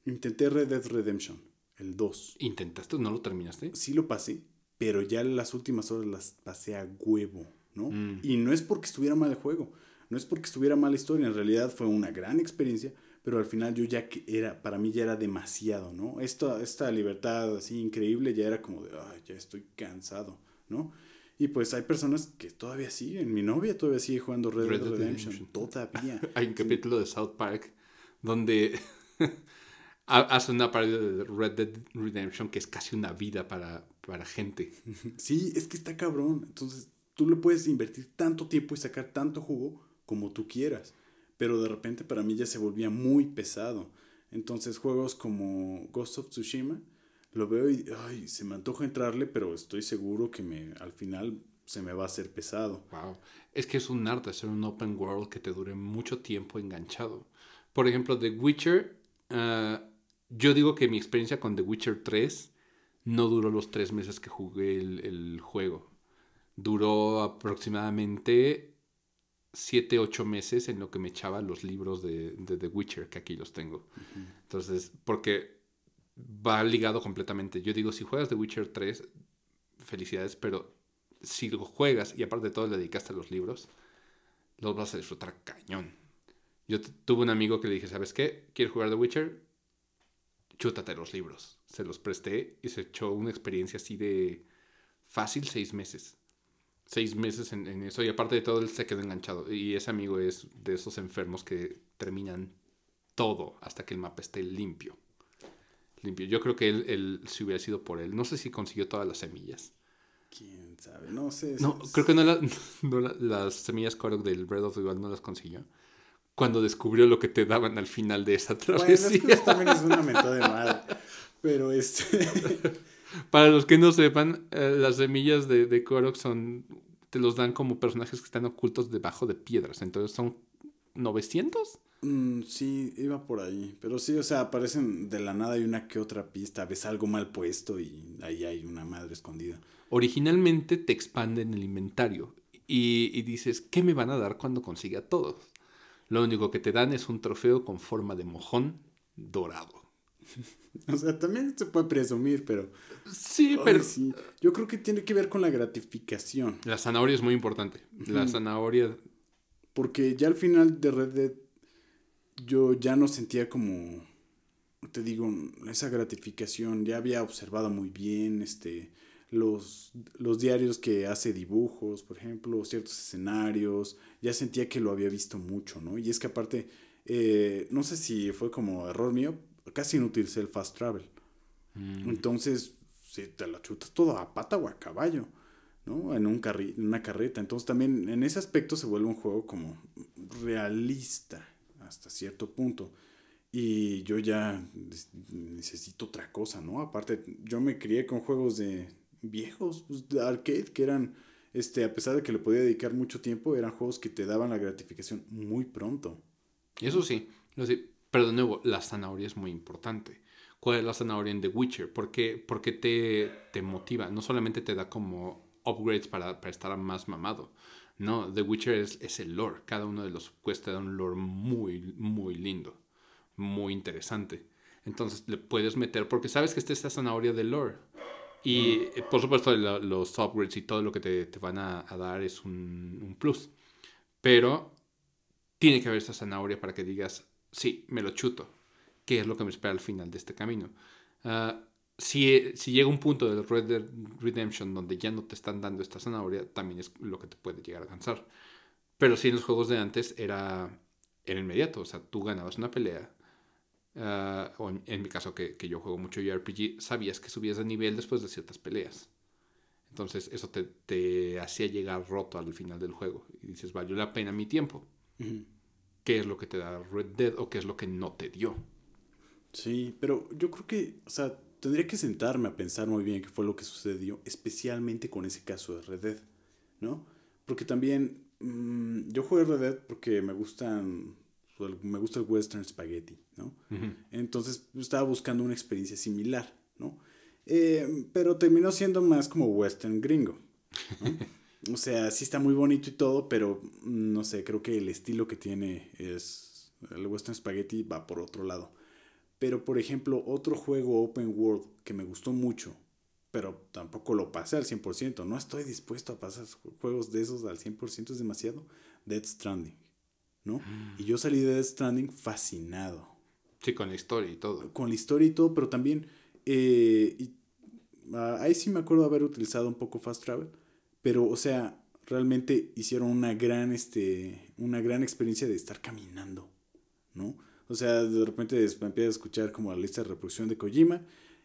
Intenté Red Dead Redemption, el 2. ¿Intentaste? ¿No lo terminaste? Sí lo pasé, pero ya las últimas horas las pasé a huevo, ¿no? Mm. Y no es porque estuviera mal el juego, no es porque estuviera mal la historia, en realidad fue una gran experiencia, pero al final yo ya que era, para mí ya era demasiado, ¿no? Esta, esta libertad así increíble ya era como de, ay, ya estoy cansado, ¿no? Y pues hay personas que todavía siguen. Mi novia todavía sigue jugando Red, Dead Redemption. Todavía. hay un capítulo de South Park donde hace una parodia de Red Dead Redemption que es casi una vida para, para gente. Sí, es que está cabrón. Entonces tú le puedes invertir tanto tiempo y sacar tanto jugo como tú quieras. Pero de repente para mí ya se volvía muy pesado. Entonces juegos como Ghost of Tsushima lo veo y ay, se me antoja entrarle, pero estoy seguro que me, al final se me va a hacer pesado. Wow. Es que es un arte hacer un open world que te dure mucho tiempo enganchado. Por ejemplo, The Witcher, ah, yo digo que mi experiencia con The Witcher 3 no duró los tres meses que jugué el, juego. Duró aproximadamente 7, 8 meses en lo que me echaba los libros de, The Witcher, que aquí los tengo. Entonces, porque va ligado completamente. Yo digo, si juegas The Witcher 3, felicidades, pero si lo juegas y aparte de todo le dedicaste a los libros, los vas a disfrutar cañón. Yo tuve un amigo que le dije, ¿sabes qué? ¿Quieres jugar The Witcher? Chútate los libros. Se los presté y se echó una experiencia así de fácil seis meses. Seis meses en, en eso y aparte de todo él se quedó enganchado. Y ese amigo es de esos enfermos que terminan todo hasta que el mapa esté limpio limpio. Yo creo que él, él, si hubiera sido por él, no sé si consiguió todas las semillas. Quién sabe, no sé. No, creo que no, las semillas Korok del Breath of the Wild no las consiguió. Cuando descubrió lo que te daban al final de esa travesía. Bueno, también es una mentada de madre. Pero este. Para los que no sepan, eh, las semillas de, de Korok son. Te los dan como personajes que están ocultos debajo de piedras. Entonces son 900 Mm, sí, iba por ahí. Pero sí, o sea, aparecen de la nada y una que otra pista. Ves algo mal puesto y ahí hay una madre escondida. Originalmente te expanden el inventario y, dices, ¿qué me van a dar cuando consiga todos? Lo único que te dan es un trofeo con forma de mojón dorado. o sea, también se puede presumir, pero. Sí, pero. Sí. Yo creo que tiene que ver con la gratificación. La zanahoria es muy importante. La zanahoria. Porque ya al final de Red Dead yo ya no sentía como, te digo, esa gratificación. Ya había observado muy bien este, los, los diarios que hace dibujos, por ejemplo, ciertos escenarios, ya sentía que lo había visto mucho, ¿no? Y es que aparte, eh, no sé si fue como error mío, casi no utilicé el fast travel. Mm. Entonces, si te la chutas todo a pata o a caballo, ¿no? En, un carri en una carreta. Entonces también en ese aspecto se vuelve un juego como realista hasta cierto punto. Y yo ya necesito otra cosa, ¿no? Aparte, yo me crié con juegos de viejos, pues, de arcade, que eran, este, a pesar de que le podía dedicar mucho tiempo, eran juegos que te daban la gratificación muy pronto. Eso sí, pero de nuevo, la zanahoria es muy importante. ¿Cuál es la zanahoria en The Witcher? ¿Por qué, te, te motiva? No solamente te da como upgrades para, para estar más mamado. No, The Witcher es, es, el lore. Cada uno de los quests te da un lore muy, muy lindo. Muy interesante. Entonces le puedes meter, porque sabes que esta es la zanahoria del lore. Y eh, por supuesto los upgrades y todo lo que te, te van a, dar es un, un, plus. Pero tiene que haber esta zanahoria para que digas, sí, me lo chuto. ¿Qué es lo que me espera al final de este camino? Uh, si, si, llega un punto del Red Dead Redemption donde ya no te están dando esta zanahoria, también es lo que te puede llegar a cansar. Pero si en los juegos de antes era, era inmediato, o sea, tú ganabas una pelea, o en, mi caso que, que, yo juego mucho JRPG, sabías que subías de nivel después de ciertas peleas. Entonces eso te, te hacía llegar roto al final del juego. Y dices, valió la pena mi tiempo. Uh. ¿Qué es lo que te da Red Dead o qué es lo que no te dio? Sí, pero yo creo que, o sea, tendría que sentarme a pensar muy bien qué fue lo que sucedió, especialmente con ese caso de Red Dead, ¿no? Porque también mmm, yo jugué Red Dead porque me gustan me gusta el western spaghetti, ¿no? Uh -huh. Entonces estaba buscando una experiencia similar, ¿no? Eh, pero terminó siendo más como western gringo. ¿no? o sea, sí está muy bonito y todo, pero no sé, creo que el estilo que tiene es el western spaghetti va por otro lado. Pero, por ejemplo, otro juego open world que me gustó mucho, pero tampoco lo pasé al 100%, no estoy dispuesto a pasar juegos de esos al 100%, es demasiado, Dead Stranding, ¿no? Mm. Y yo salí de Dead Stranding fascinado. Sí, con la historia y todo. Con la historia y todo, pero también, eh, y, uh, ahí sí me acuerdo haber utilizado un poco Fast Travel, pero, o sea, realmente hicieron una gran, este, una gran experiencia de estar caminando, ¿no? O sea, de repente empieza a escuchar como la lista de reproducción de Kojima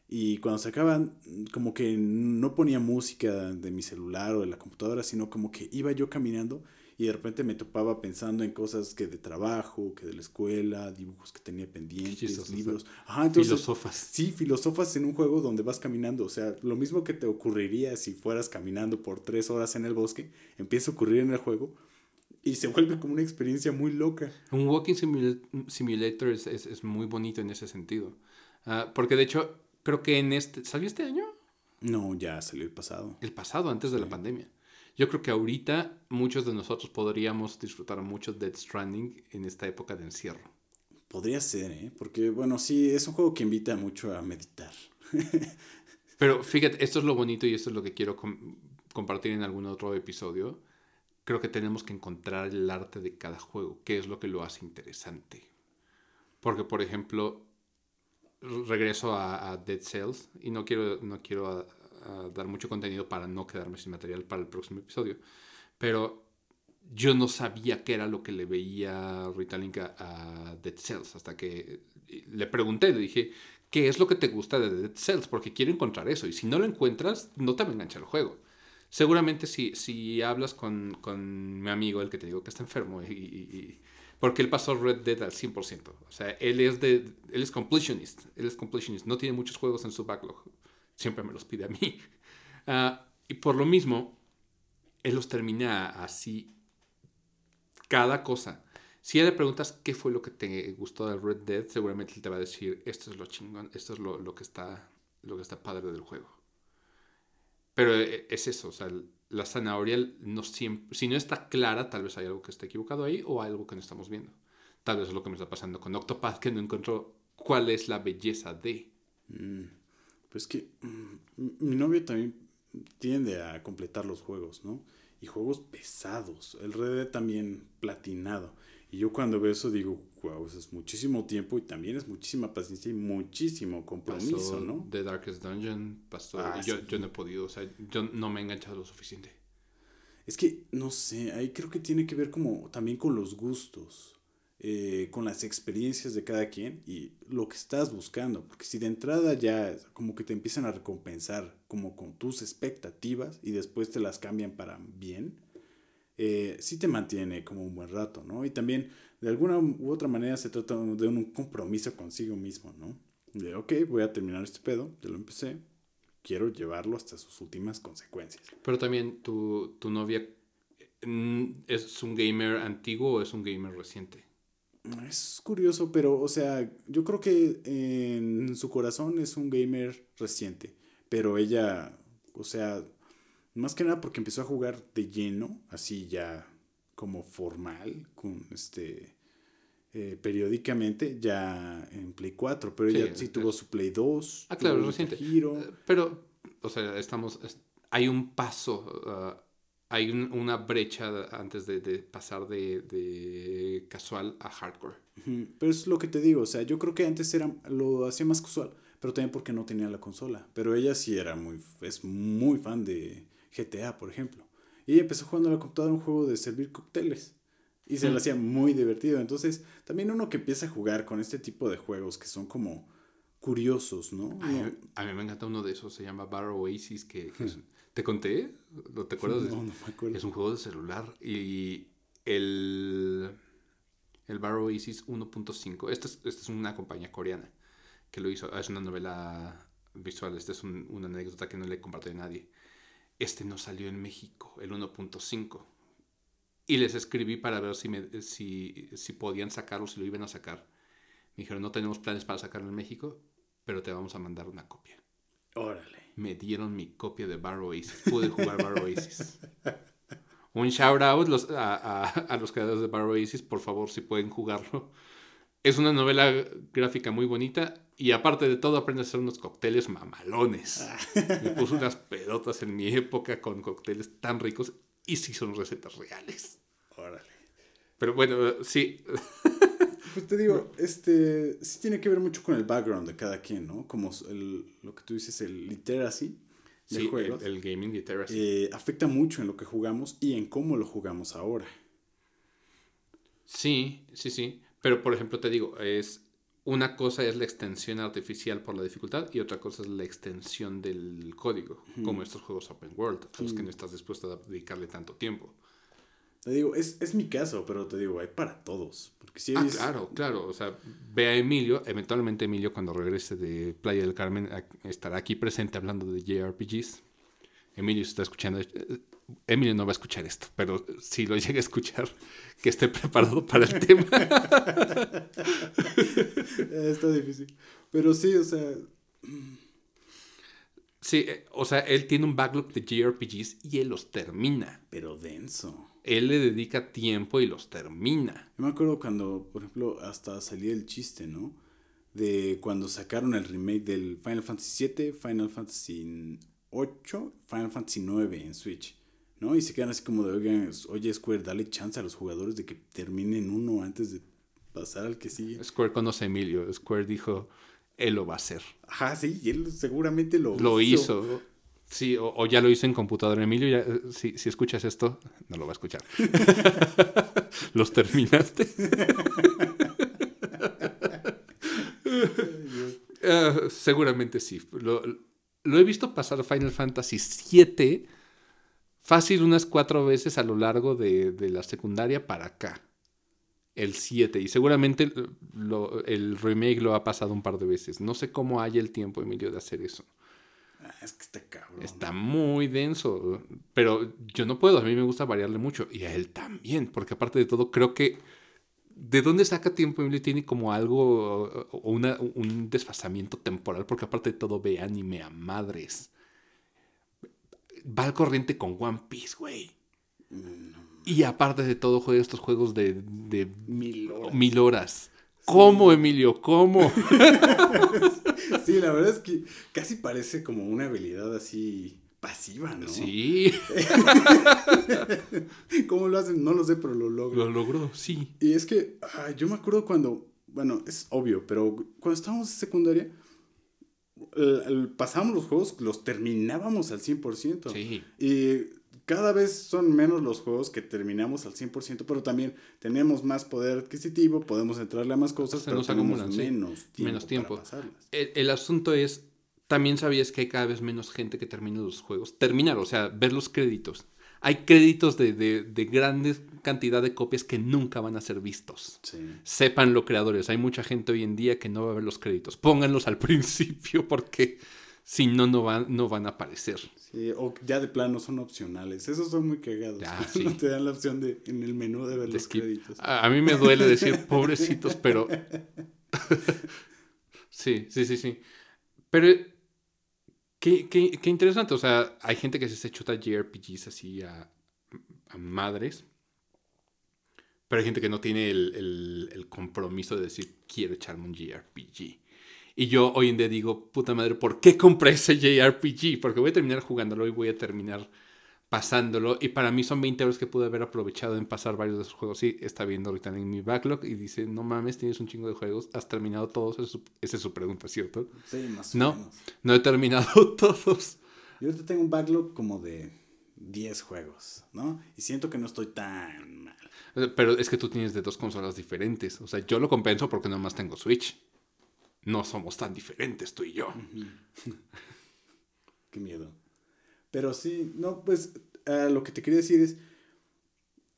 y cuando se acaban, como que no ponía música de mi celular o de la computadora, sino como que iba yo caminando y de repente me topaba pensando en cosas que de trabajo, que de la escuela, dibujos que tenía pendientes, libros. Ajá, entonces, filosofas. Sí, filosofas en un juego donde vas caminando. O sea, lo mismo que te ocurriría si fueras caminando por tres horas en el bosque, empieza a ocurrir en el juego y se vuelve como una experiencia muy loca. Un walking simula simulator es, es, es, muy bonito en ese sentido. Uh, porque de hecho, creo que en este... ¿Salió este año? No, ya salió el pasado. El pasado, antes sí. de la pandemia. Yo creo que ahorita muchos de nosotros podríamos disfrutar mucho de Dead Stranding en esta época de encierro. Podría ser, ¿eh? Porque, bueno, sí, es un juego que invita mucho a meditar. Pero fíjate, esto es lo bonito y esto es lo que quiero com compartir en algún otro episodio creo que tenemos que encontrar el arte de cada juego, qué es lo que lo hace interesante. Porque, por ejemplo, regreso a, a Dead Cells y no quiero, no quiero dar mucho contenido para no quedarme sin material para el próximo episodio, pero yo no sabía qué era lo que le veía Rita Link a, Dead Cells hasta que le pregunté, le dije, ¿qué es lo que te gusta de Dead Cells? Porque quiero encontrar eso y si no lo encuentras, no te va a enganchar el juego seguramente si, si hablas con, con, mi amigo, el que te digo que está enfermo, y, y, porque él pasó Red Dead al 100%. O sea, él es, de, él es completionist, él es completionist, no tiene muchos juegos en su backlog, siempre me los pide a mí. Uh, y por lo mismo, él los termina así, cada cosa. Si le preguntas qué fue lo que te gustó de Red Dead, seguramente él te va a decir, esto es lo chingón, esto es lo, lo que, está, lo que está padre del juego. Pero es eso, o sea, la zanahoria no siempre, si no está clara, tal vez hay algo que está equivocado ahí o algo que no estamos viendo. Tal vez es lo que me está pasando con Octopath, que no encontró cuál es la belleza de. Mm, pues que mm, mi novio también tiende a completar los juegos, ¿no? Y juegos pesados. El Red Dead también platinado. Y yo cuando veo eso digo, wow, eso es muchísimo tiempo y también es muchísima paciencia y muchísimo compromiso, Pasó ¿no? The Darkest Dungeon, pasó. Ah, yo, sí. yo no he podido, o sea, yo no me he enganchado lo suficiente. Es que, no sé, ahí creo que tiene que ver como también con los gustos, eh, con las experiencias de cada quien y lo que estás buscando. Porque si de entrada ya como que te empiezan a recompensar como con tus expectativas y después te las cambian para bien, eh, sí te mantiene como un buen rato, ¿no? Y también de alguna u otra manera se trata de un compromiso consigo mismo, ¿no? De, ok, voy a terminar este pedo, ya lo empecé, quiero llevarlo hasta sus últimas consecuencias. Pero también tu, tu novia mm, es un gamer antiguo o es un gamer reciente. Es curioso, pero, o sea, yo creo que en su corazón es un gamer reciente. Pero ella, o sea, más que nada porque empezó a jugar de lleno, así ya como formal, con este. eh, periódicamente, ya en Play 4. Pero Sí, ella sí es- tuvo su Play 2. Ah, claro, reciente. Eh, Pero, o sea, estamos. es- hay un paso, ah, hay un- una brecha antes de, de pasar de, de casual a hardcore. Pero es lo que te digo, o sea, yo creo que antes era, lo hacía más casual, pero también porque no tenía la consola. Pero ella sí era muy, es muy fan de GTA, por ejemplo. Y ella empezó jugando a la computadora un juego de servir cócteles. Y se Mm. le hacía muy divertido. Entonces, también uno que empieza a jugar con este tipo de juegos que son como curiosos, ¿no? Ay, No- a mí me encanta uno de esos, se llama Bar Oasis, que, que es- ¿te conté? ¿No te acuerdas? no, no me acuerdo. Es un juego de celular y el, el Bar Oasis 1.5, esta es, esta es una compañía coreana que lo hizo, es una novela visual, esta es un- una anécdota que no le compartí a nadie. Este no salió en México, el 1.5. Y les escribí para ver si, me- si, si podían sacarlo, si lo iban a sacar. Me dijeron, no tenemos planes para sacarlo en México, pero te vamos a mandar una copia. Órale. Me dieron mi copia de Bar Oasis. Pude jugar Bar Oasis. Un shout out los- a, a- a los creadores de Bar Oasis, por favor, si pueden jugarlo. Es una novela gráfica muy bonita y aparte de todo aprendes a hacer unos cócteles mamalones. Me puse unas pedotas en mi época con cócteles tan ricos y sí son recetas reales. Órale. Pero bueno, sí, Pues te digo, este sí tiene que ver mucho con el background de cada quien, ¿no? Como el, lo que tú dices, el literacy de sí el, juegos. el gaming literacy. eh, afecta mucho en lo que jugamos y en cómo lo jugamos ahora. Sí, sí, sí. Pero por ejemplo, te digo, es una cosa es la extensión artificial por la dificultad y otra cosa es la extensión del código, como estos juegos open world, a los que no estás dispuesto a dedicarle tanto tiempo. Te digo, es, es mi caso, pero te digo, hay para todos. Porque si Ah, claro, claro. O sea, ve a Emilio, eventualmente Emilio cuando regrese de Playa del Carmen estará aquí presente hablando de JRPGs. Emilio está escuchando. eh, Emilio no va a escuchar esto, pero si lo llega a escuchar, que esté preparado para el tema. Eh, está difícil. Pero sí, o sea, Sí, eh, o sea, él tiene un backlog de JRPGs y él los termina. pero denso. Él le dedica tiempo y los termina. Yo me acuerdo cuando, por ejemplo, hasta salía el chiste, ¿no? De cuando sacaron el remake del Final Fantasy VII, Final Fantasy VIII, Final Fantasy IX en Switch, ¿no? Y se quedan así como de, oigan, oye Square, dale chance a los jugadores de que terminen uno antes de pasar al que sigue. Square conoce a Emilio. Square dijo, él lo va a hacer. Ajá, sí, y él seguramente lo, Lo hizo. Sí, o, o ya lo hizo en computadora. Emilio, ya, eh, si, si escuchas esto, no lo va a escuchar. ¿Los terminaste? Ah, seguramente sí. Lo, lo he visto pasar Final Fantasy VII fácil unas cuatro veces a lo largo de, de la secundaria para acá. El 7. Y seguramente lo- el remake lo ha pasado un par de veces. No sé cómo haya el tiempo, Emilio, de hacer eso. Ah, es que está cabrón. Está muy denso. Pero yo no puedo. A mí me gusta variarle mucho. Y a él también. Porque aparte de todo, creo que. ¿De dónde saca tiempo Emilio? Tiene como algo. O una, un desfasamiento temporal. Porque aparte de todo, ve anime a madres. Va al corriente con One Piece, güey. Y aparte de todo, juega estos juegos de, de Mil horas. mil horas. ¿Cómo, Emilio? ¿Cómo? Sí, la verdad es que casi parece como una habilidad así pasiva, ¿no? Sí. ¿Cómo lo hacen? No lo sé, pero lo logran. Lo logró, sí. Y es que ah, yo me acuerdo cuando, bueno, es obvio, pero cuando estábamos en secundaria, el- el- pasábamos los juegos, los terminábamos al 100%. Sí. Y cada vez son menos los juegos que terminamos al 100%, pero también tenemos más poder adquisitivo, podemos entrarle a más cosas, Se pero nos tenemos acumulan, sí. menos tiempo. Menos tiempo. Para pasarlas. El, el asunto es, también sabías que hay cada vez menos gente que termina los juegos. Terminar, o sea, ver los créditos. Hay créditos de, de, de grandes cantidad de copias que nunca van a ser vistos. Sí. Sepan los creadores, hay mucha gente hoy en día que no va a ver los créditos. Pónganlos al principio porque si no, no van, no van a aparecer. Sí, o ya de plano son opcionales. Esos son muy cagados. Ah, No te dan la opción de en el menú de ver De los skip. créditos. A, a mí me duele decir pobrecitos, pero... sí, sí, sí, sí. Pero qué, qué- qué interesante. O sea, hay gente que se chuta JRPGs así a, a madres. Pero hay gente que no tiene el, el- el compromiso de decir, quiero echarme un JRPG. Y yo hoy en día digo, puta madre, ¿por qué compré ese JRPG? Porque voy a terminar jugándolo y voy a terminar pasándolo. Y para mí son 20 horas que pude haber aprovechado en pasar varios de esos juegos. Sí, está viendo ahorita en mi backlog y dice, no mames, tienes un chingo de juegos, has terminado todos. Esa es su, esa es su pregunta, ¿cierto? Sí, más o No. menos. No he terminado todos. Yo ahorita tengo un backlog como de 10 juegos, ¿no? Y siento que no estoy tan mal. Pero es que tú tienes de dos consolas diferentes. O sea, yo lo compenso porque nomás tengo Switch. No somos tan diferentes tú y yo. Qué miedo. Pero sí, no, pues lo que te quería decir es,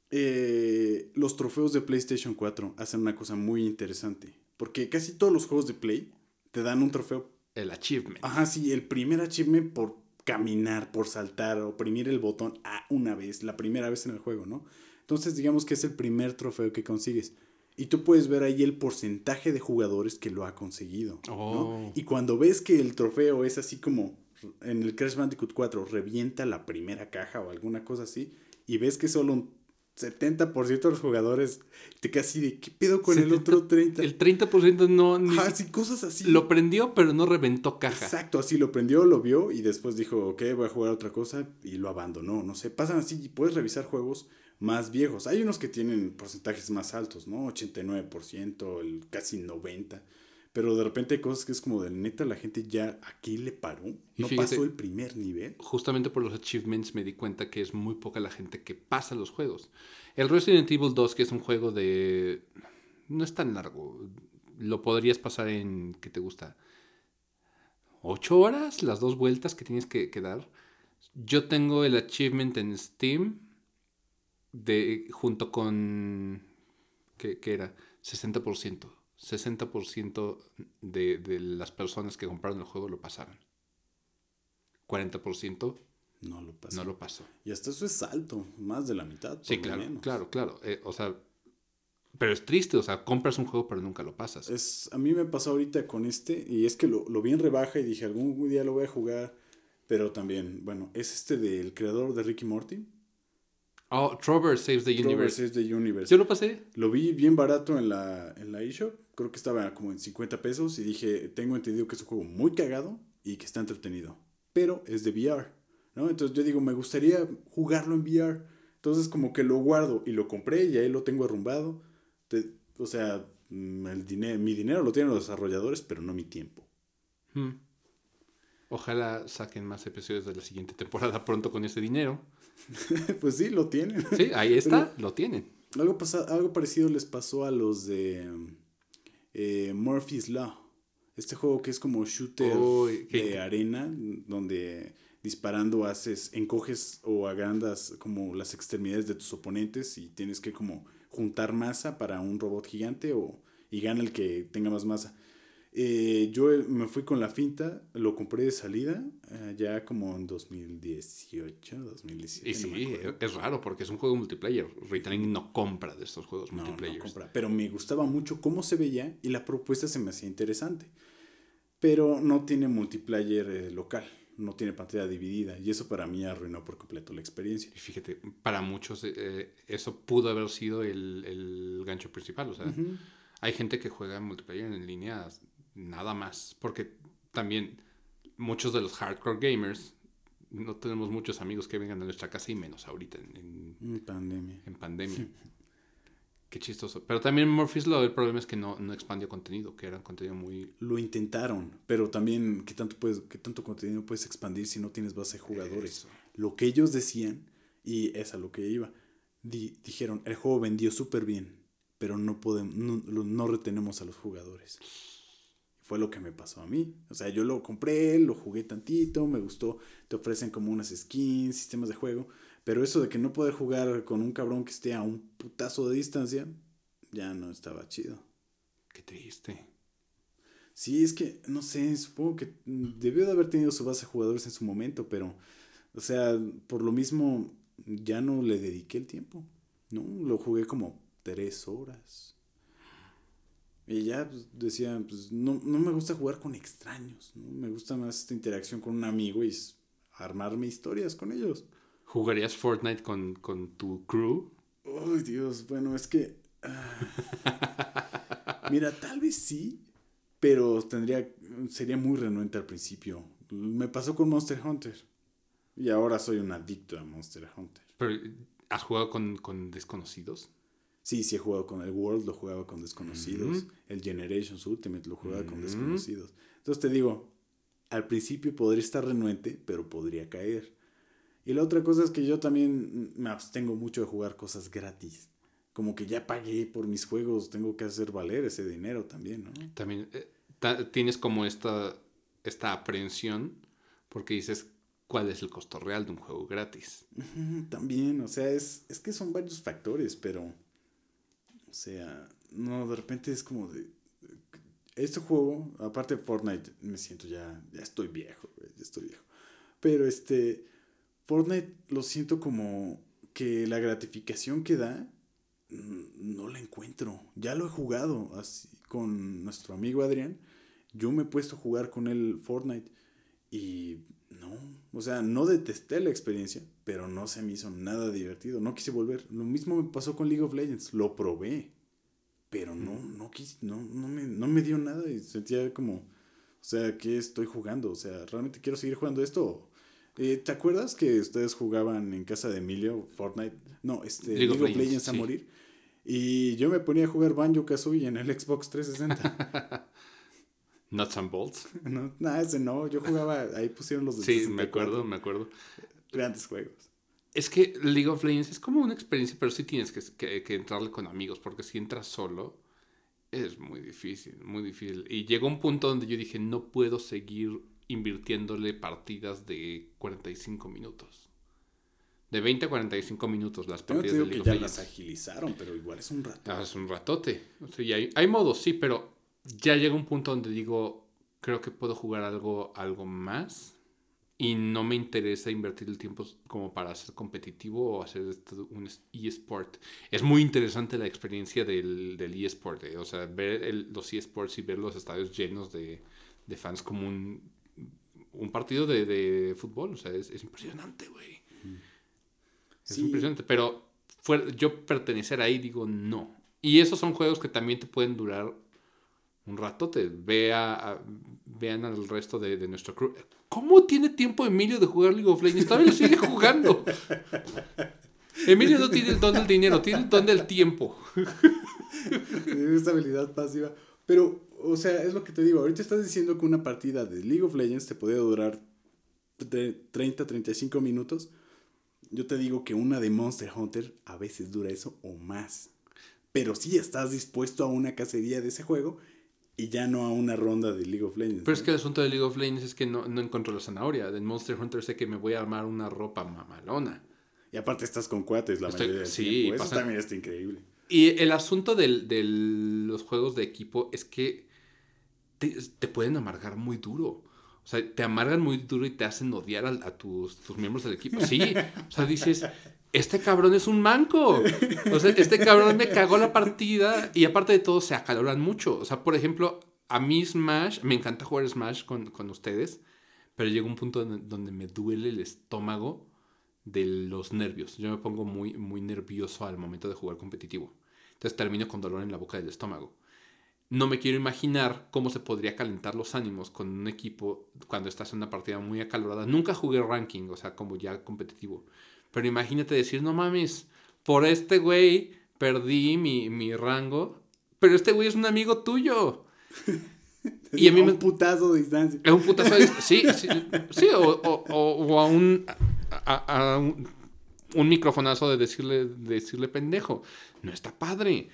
eh, los trofeos de PlayStation 4 hacen una cosa muy interesante. Porque casi todos los juegos de Play te dan un trofeo. El achievement. Ajá, sí, el primer achievement por caminar, por saltar, oprimir el botón a una vez, la primera vez en el juego, ¿no? Entonces digamos que es el primer trofeo que consigues. Y tú puedes ver ahí el porcentaje de jugadores que lo ha conseguido. ¿no? Oh. Y cuando ves que el trofeo es así como en el Crash Bandicoot 4 revienta la primera caja o alguna cosa así, y ves que solo un 70% de los jugadores te así de ¿qué pedo con el 70? otro 30? El 30% no ni Ajá, si- sí, cosas así. lo prendió, pero no reventó caja. Exacto, así lo prendió, lo vio y después dijo, ok, voy a jugar otra cosa y lo abandonó. No sé, pasan así y puedes revisar juegos más viejos. Hay unos que tienen porcentajes más altos, ¿no? 89%, el casi 90%. Pero de repente hay cosas que es como de neta, la gente ya aquí le paró. No fíjate- pasó el primer nivel. Justamente por los achievements me di cuenta que es muy poca la gente que pasa los juegos. El Resident Evil 2, que es un juego de... No es tan largo. Lo podrías pasar en... ¿Qué te gusta? ¿Ocho horas? Las dos vueltas que tienes que, que dar. Yo tengo el achievement en Steam de junto con... ¿Qué, qué era? 60%. 60% de, de las personas que compraron el juego lo pasaron. 40% No lo pasó. no lo pasó. Y hasta eso es alto, más de la mitad. por Sí, lo claro, menos. claro, claro. Eh, o sea, pero es triste, o sea, compras un juego pero nunca lo pasas. Es, a mí me pasó ahorita con este y es que lo, lo vi en rebaja y dije algún día lo voy a jugar. Pero también, bueno, es este del creador de Ricky Morty. Oh, Trover Saves the Trover Universe. Saves the Universe. Yo lo pasé. Lo vi bien barato en la, en la eShop. Creo que estaba como en 50 pesos. Y dije, tengo entendido que es un juego muy cagado y que está entretenido. Pero es de VR. ¿no? Entonces yo digo, me gustaría jugarlo en VR. Entonces como que lo guardo y lo compré y ahí lo tengo arrumbado. Te- o sea, mm, el dinero, mi dinero lo tienen los desarrolladores, pero no mi tiempo. Hmm. Ojalá saquen más episodios de la siguiente temporada pronto con ese dinero. pues sí, lo tienen. Sí, ahí está, lo tienen. Algo, pasa- algo parecido les pasó a los de eh, Murphy's Law. Este juego que es como shooter de arena, donde disparando haces, encoges o agrandas como las extremidades de tus oponentes y tienes que como juntar masa para un robot gigante o, y gana el que tenga más masa. Eh, yo me fui con la finta, lo compré de salida, eh, ya como en 2018, 2017. Y no sí, acuerdo. es raro porque es un juego multiplayer. Retelling no compra de estos juegos No, no multiplayer. compra. Pero me gustaba mucho cómo se veía y la propuesta se me hacía interesante. Pero no tiene multiplayer eh, local, no tiene pantalla dividida y eso para mí arruinó por completo la experiencia. Y fíjate, para muchos eh, eso pudo haber sido el, el gancho principal. O sea, hay gente que juega multiplayer en línea nada más. Porque también muchos de los hardcore gamers no tenemos muchos amigos que vengan a nuestra casa y menos ahorita en, En pandemia. en pandemia. Qué chistoso. Pero también Murphy's Law, el problema es que no, no expandió contenido, que era un contenido muy... Lo intentaron, pero también, ¿qué tanto, puedes, qué tanto contenido puedes expandir si no tienes base de jugadores? Eso. Lo que ellos decían, y es a lo que iba, di- dijeron, el juego vendió súper bien, pero no, podemos, no, no retenemos a los jugadores. Fue lo que me pasó a mí. O sea, yo lo compré, lo jugué tantito, me gustó, te ofrecen como unas skins, sistemas de juego, pero eso de que no poder jugar con un cabrón que esté a un putazo de distancia, ya no estaba chido. Qué triste. Sí, es que, no sé, supongo que debió de haber tenido su base de jugadores en su momento, pero, o sea, por lo mismo, ya no le dediqué el tiempo, ¿no? Lo jugué como tres horas. Y ya pues, decía, pues no, no me gusta jugar con extraños, ¿no? Me gusta más esta interacción con un amigo y armarme historias con ellos. ¿Jugarías Fortnite con, con tu crew? Ay, Dios, bueno, es que... ah. Mira, tal vez sí, pero tendría, sería muy renuente al principio. Me pasó con Monster Hunter. Y ahora soy un adicto a Monster Hunter. Pero, ¿Has jugado con, con desconocidos? Sí, sí he jugado con el World, lo jugaba con desconocidos. El Generations Ultimate lo jugaba con Ujú. desconocidos. Entonces te digo, al principio podría estar renuente, pero podría caer. Y la otra cosa es que yo también me abstengo mucho de jugar cosas gratis. Como que ya pagué por mis juegos, tengo que hacer valer ese dinero también, ¿no? También eh, ta- tienes como esta, esta aprehensión porque dices, ¿cuál es el costo real de un juego gratis? También, o sea, es, es que son varios factores, pero, o sea, no, de repente es como de, este juego, aparte de Fortnite, me siento ya, ya estoy viejo, ya estoy viejo, pero este, Fortnite lo siento como que la gratificación que da, mm, no la encuentro, ya lo he jugado así con nuestro amigo Adrián, yo me he puesto a jugar con él Fortnite y no, o sea, no detesté la experiencia, pero no se me hizo nada divertido. No quise volver. Lo mismo me pasó con League of Legends. Lo probé, pero no, no quise, no, no me, no me dio nada y sentía como, o sea, ¿qué estoy jugando? O sea, ¿realmente quiero seguir jugando esto? Eh, ¿Te acuerdas que ustedes jugaban en casa de Emilio Fortnite? No, este, League, of Legends, a sí. morir. Y yo me ponía a jugar Banjo Kazooie en el Xbox 360. Nuts and Bolts. no, nada, ese no. Yo jugaba, ahí pusieron los de Sí, 64. me acuerdo, me acuerdo. Grandes juegos. Es que League of Legends es como una experiencia, pero sí tienes que, que- que entrarle con amigos, porque si entras solo, es muy difícil, muy difícil. Y llegó un punto donde yo dije, no puedo seguir invirtiéndole partidas de 45 minutos. De 20 a 45 minutos las partidas de League que of ya Legends. las agilizaron, pero igual es un rato. Ah, es un ratote. O sea, hay, hay modos, sí, pero ya llega un punto donde digo, creo que puedo jugar algo, algo más y no me interesa invertir el tiempo como para ser competitivo o hacer esto un es- eSport. Es muy interesante la experiencia del, del eSport, eh, o sea, ver el- los eSports y ver los estadios llenos de, de fans como un, un partido de, de fútbol, o sea, es, es impresionante, güey. Es Sí. impresionante, pero fuera- yo pertenecer ahí digo no. Y esos son juegos que también te pueden durar un ratote. Vea, a- vean al resto de, nuestro crew. ¿Cómo tiene tiempo Emilio de jugar League of Legends? Todavía lo sigue jugando. Emilio no tiene el don del dinero, tiene el don del tiempo. Tiene esa habilidad pasiva. Pero, o sea, es lo que te digo. Ahorita estás diciendo que una partida de League of Legends te puede durar de 30, 35 minutos. Yo te digo que una de Monster Hunter a veces dura eso o más. Pero sí estás dispuesto a una cacería de ese juego y ya no a una ronda de League of Legends. Pero es que el asunto de League of Legends es que no, no encuentro la zanahoria. En Monster Hunter sé que me voy a armar una ropa mamalona. Y aparte estás con cuates la Estoy- mayoría del sí, tiempo. Eso pasan- también está increíble. Y el asunto de los juegos de equipo es que te, te pueden amargar muy duro. O sea, te amargan muy duro y te hacen odiar al- a, tus, tus miembros del equipo. Sí, o sea, dices, este cabrón es un manco. O sea, este cabrón me cagó la partida y aparte de todo se acaloran mucho. O sea, por ejemplo, a mí Smash, me encanta jugar Smash con, con ustedes, pero llega un punto donde, me duele el estómago de los nervios. Yo me pongo muy, muy nervioso al momento de jugar competitivo. Entonces termino con dolor en la boca del estómago. no me quiero imaginar cómo se podría calentar los ánimos con un equipo cuando estás en una partida muy acalorada. Nunca jugué ranking, o sea, como ya competitivo. Pero imagínate decir, no mames, por este güey perdí mi, mi rango, pero este güey es un amigo tuyo. y a mí me... Un putazo de distancia. Es un putazo de distancia. Sí, sí, sí o, o, o, a un... A, a un, un microfonazo de decirle, de decirle pendejo. No está padre.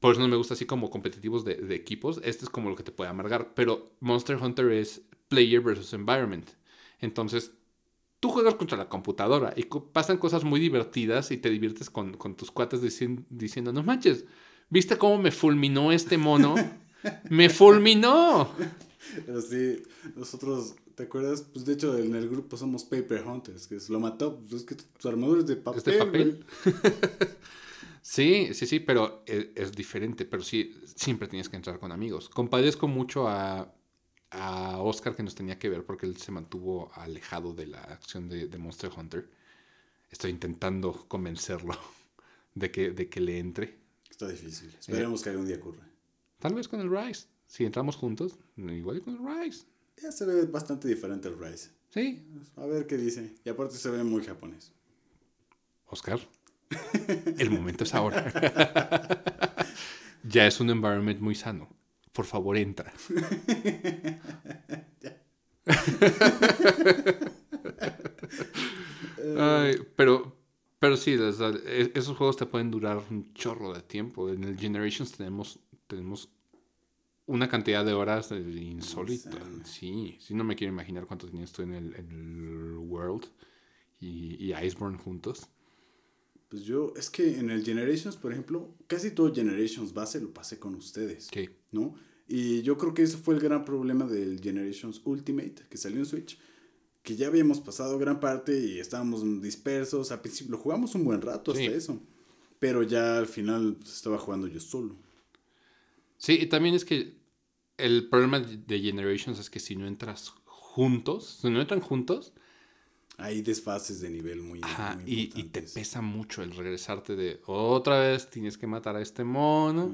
Por eso no me gusta así como competitivos de, de, equipos. Este es como lo que te puede amargar. Pero Monster Hunter es player versus environment. Entonces, tú juegas contra la computadora y pasan cosas muy divertidas y te diviertes con, con tus cuates diciendo, no manches, ¿viste cómo me fulminó este mono? ¡Me fulminó! Pero sí, nosotros, ¿te acuerdas? Pues de hecho en el grupo somos Paper Hunters, que lo mató, pues es que su armadura es de papel. ¿Es de papel? Sí, sí, sí, pero es, es, diferente, pero sí, siempre tienes que entrar con amigos. Compadezco mucho a, a Oscar que nos tenía que ver porque él se mantuvo alejado de la acción de, de Monster Hunter. Estoy intentando convencerlo de que, de que le entre. Está difícil. Esperemos eh, que algún día ocurra. Tal vez con el Rise. Si entramos juntos, igual con el Rise. Ya se ve bastante diferente el Rise. Sí. A ver qué dice. Y aparte se ve muy japonés. Oscar. El momento es ahora. ya es un environment muy sano. Por favor, entra. pero, pero sí, e, esos juegos te pueden durar un chorro de tiempo. En el Generations tenemos, tenemos una cantidad de horas insólita. Sí, sí, no me quiero imaginar cuánto tenías tú en el, en el World y, y Iceborne juntos. Pues yo, es que en el Generations, por ejemplo, casi todo Generations base lo pasé con ustedes. Sí. ¿No? Y yo creo que ese fue el gran problema del Generations Ultimate, que salió en Switch. Que ya habíamos pasado gran parte y estábamos dispersos. Al principio lo jugamos un buen rato hasta eso. Pero ya al final pues, estaba jugando yo solo. Sí, y también es que el problema de Generations es que si no entras juntos, si no entran juntos, hay desfases de nivel muy, Ajá, y, y, te pesa mucho el regresarte de otra vez tienes que matar a este mono.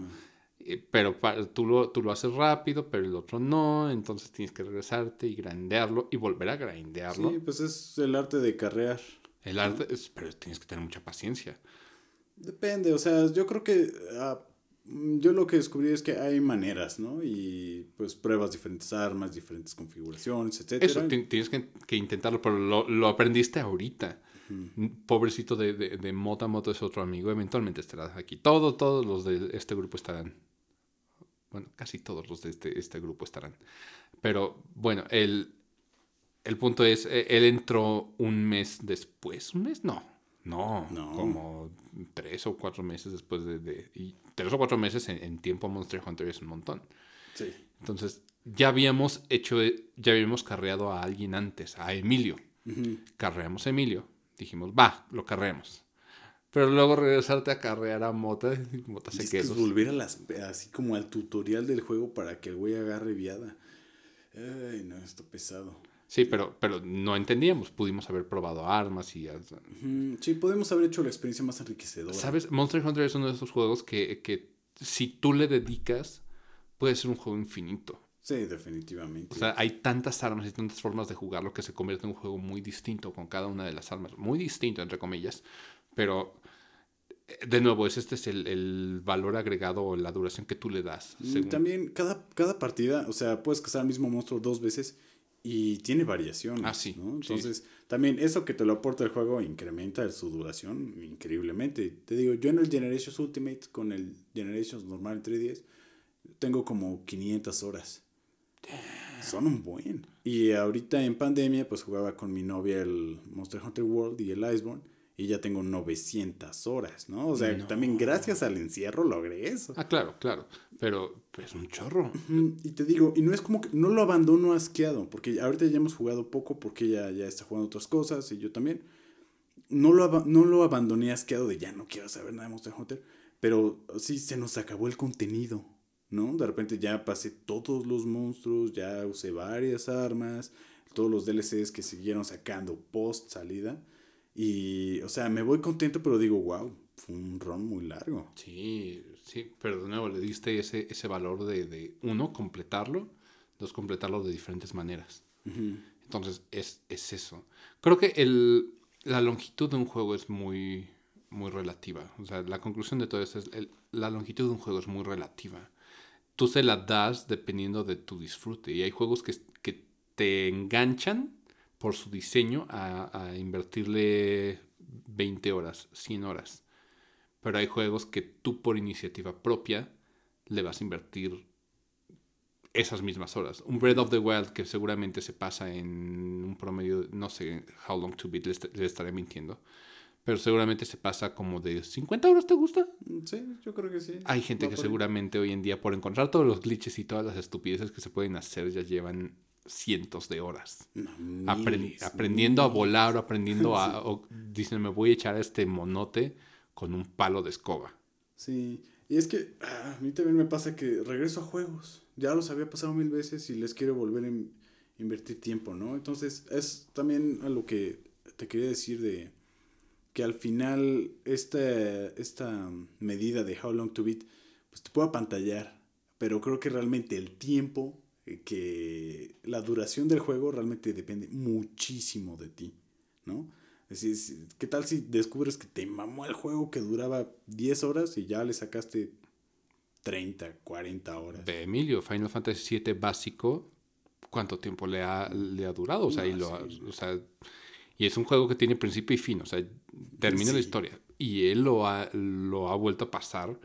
Pero tú, lo, tú lo haces rápido, pero el otro no. Entonces tienes que regresarte y grandearlo y volver a grandearlo. Sí, pues es el arte de carrear. El arte, es, pero tienes que tener mucha paciencia. Depende, o sea, yo creo que ah, yo lo que descubrí es que hay maneras, ¿no? Y pues pruebas diferentes armas, diferentes configuraciones, etc. Eso, tienes que, intentarlo, pero lo, aprendiste ahorita. Mm, pobrecito de, de, de, Mota, Mota es otro amigo, eventualmente estarás aquí. Todo, todos los de este grupo estarán. Bueno, casi todos los de este, este grupo estarán. Pero bueno, el, el punto es, e, él entró un mes después. ¿Un mes? No. No, no. como tres o cuatro meses después de... y tres o cuatro meses en, tiempo Monster Hunter es un montón. Sí. Entonces, ya habíamos hecho, ya habíamos carreado a alguien antes, a Emilio. Carreamos a Emilio. Dijimos, va, lo carreamos. Pero luego regresarte a carrear a Mota, Mota se es volver a las, así como al tutorial del juego para que el güey agarre viada. Ay, no, esto pesado. Sí, pero, pero no entendíamos. Pudimos haber probado armas y... Sí, podemos haber hecho la experiencia más enriquecedora. ¿Sabes? Monster Hunter es uno de esos juegos que, que si tú le dedicas, puede ser un juego infinito. Sí, definitivamente. O sea, hay tantas armas y tantas formas de jugarlo que se convierte en un juego muy distinto con cada una de las armas. Muy distinto, entre comillas. Pero, eh, de nuevo, es este es el, el valor agregado o la duración que tú le das. Mm, también, cada, cada partida, o sea, puedes cazar al mismo monstruo dos veces y tiene variación. Ah, sí. Entonces, también eso que te lo aporta el juego incrementa su duración increíblemente. Te digo, yo en el Generations Ultimate con el Generations normal 3DS tengo como 500 horas. Son un buen. Y ahorita en pandemia, pues jugaba con mi novia el Monster Hunter World y el Iceborne y ya tengo 900 horas, ¿no? O sea, también gracias al encierro logré eso. Ah, claro, claro, pero pues un chorro. Y te digo, y no es como que no lo abandono asqueado, porque ahorita ya hemos jugado poco porque ella ya está jugando otras cosas y yo también. No lo, no lo abandoné asqueado de ya no quiero saber nada de Monster Hunter, pero sí se nos acabó el contenido, ¿no? De repente ya pasé todos los monstruos, ya usé varias armas, todos los DLCs que siguieron sacando post salida y, o sea, me voy contento, pero digo, wow, fue un run muy largo. Sí, Sí, pero de nuevo le diste ese, ese valor de, de, uno, completarlo, dos, completarlo de diferentes maneras. Entonces, es, es, eso. Creo que el, la longitud de un juego es muy, muy relativa. O sea, la conclusión de todo esto es, el, la longitud de un juego es muy relativa. Tú se la das dependiendo de tu disfrute. Y hay juegos que, que te enganchan por su diseño a, a invertirle 20 horas, 100 horas. Pero hay juegos que tú por iniciativa propia le vas a invertir esas mismas horas. Un Breath of the Wild que seguramente se pasa en un promedio, no sé how long to beat, le, estaré mintiendo. Pero seguramente se pasa como de 50 horas, ¿te gusta? Sí, yo creo que sí. Hay gente que seguramente hoy en día, por encontrar todos los glitches y todas las estupideces que se pueden hacer, ya llevan cientos de horas. No, miles, aprendiendo miles. a volar o aprendiendo a... sí. O, dicen, me voy a echar a este monote con un palo de escoba. Sí, y es que ah, a mí también me pasa que regreso a juegos. Ya los había pasado mil veces y les quiero volver a in invertir tiempo, ¿no? Entonces es también a lo que te quería decir de que al final esta, esta medida de how long to beat pues te puede apantallar, pero creo que realmente el tiempo, que la duración del juego realmente depende muchísimo de ti, ¿no? Es decir, ¿qué tal si descubres que te mamó el juego que duraba 10 horas y ya le sacaste 30, 40 horas? De Emilio, Final Fantasy VII básico, ¿cuánto tiempo le ha, le ha durado? O sea, no, y, lo, sí. o sea, y es un juego que tiene principio y fin, o sea, termina sí. la historia. Y él lo ha, lo ha vuelto a pasar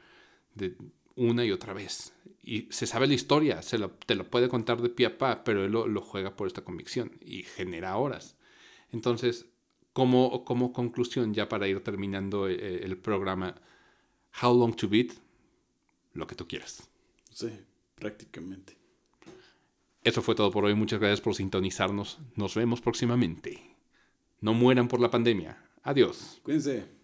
de una y otra vez. Y se sabe la historia, se lo, te lo puede contar de pie a pa, pero él lo, lo juega por esta convicción y genera horas. Entonces, como, como conclusión, ya para ir terminando el, el, programa, How Long to Beat, lo que tú quieras. Sí, prácticamente. Eso fue todo por hoy. Muchas gracias por sintonizarnos. Nos vemos próximamente. No mueran por la pandemia. Adiós. Cuídense.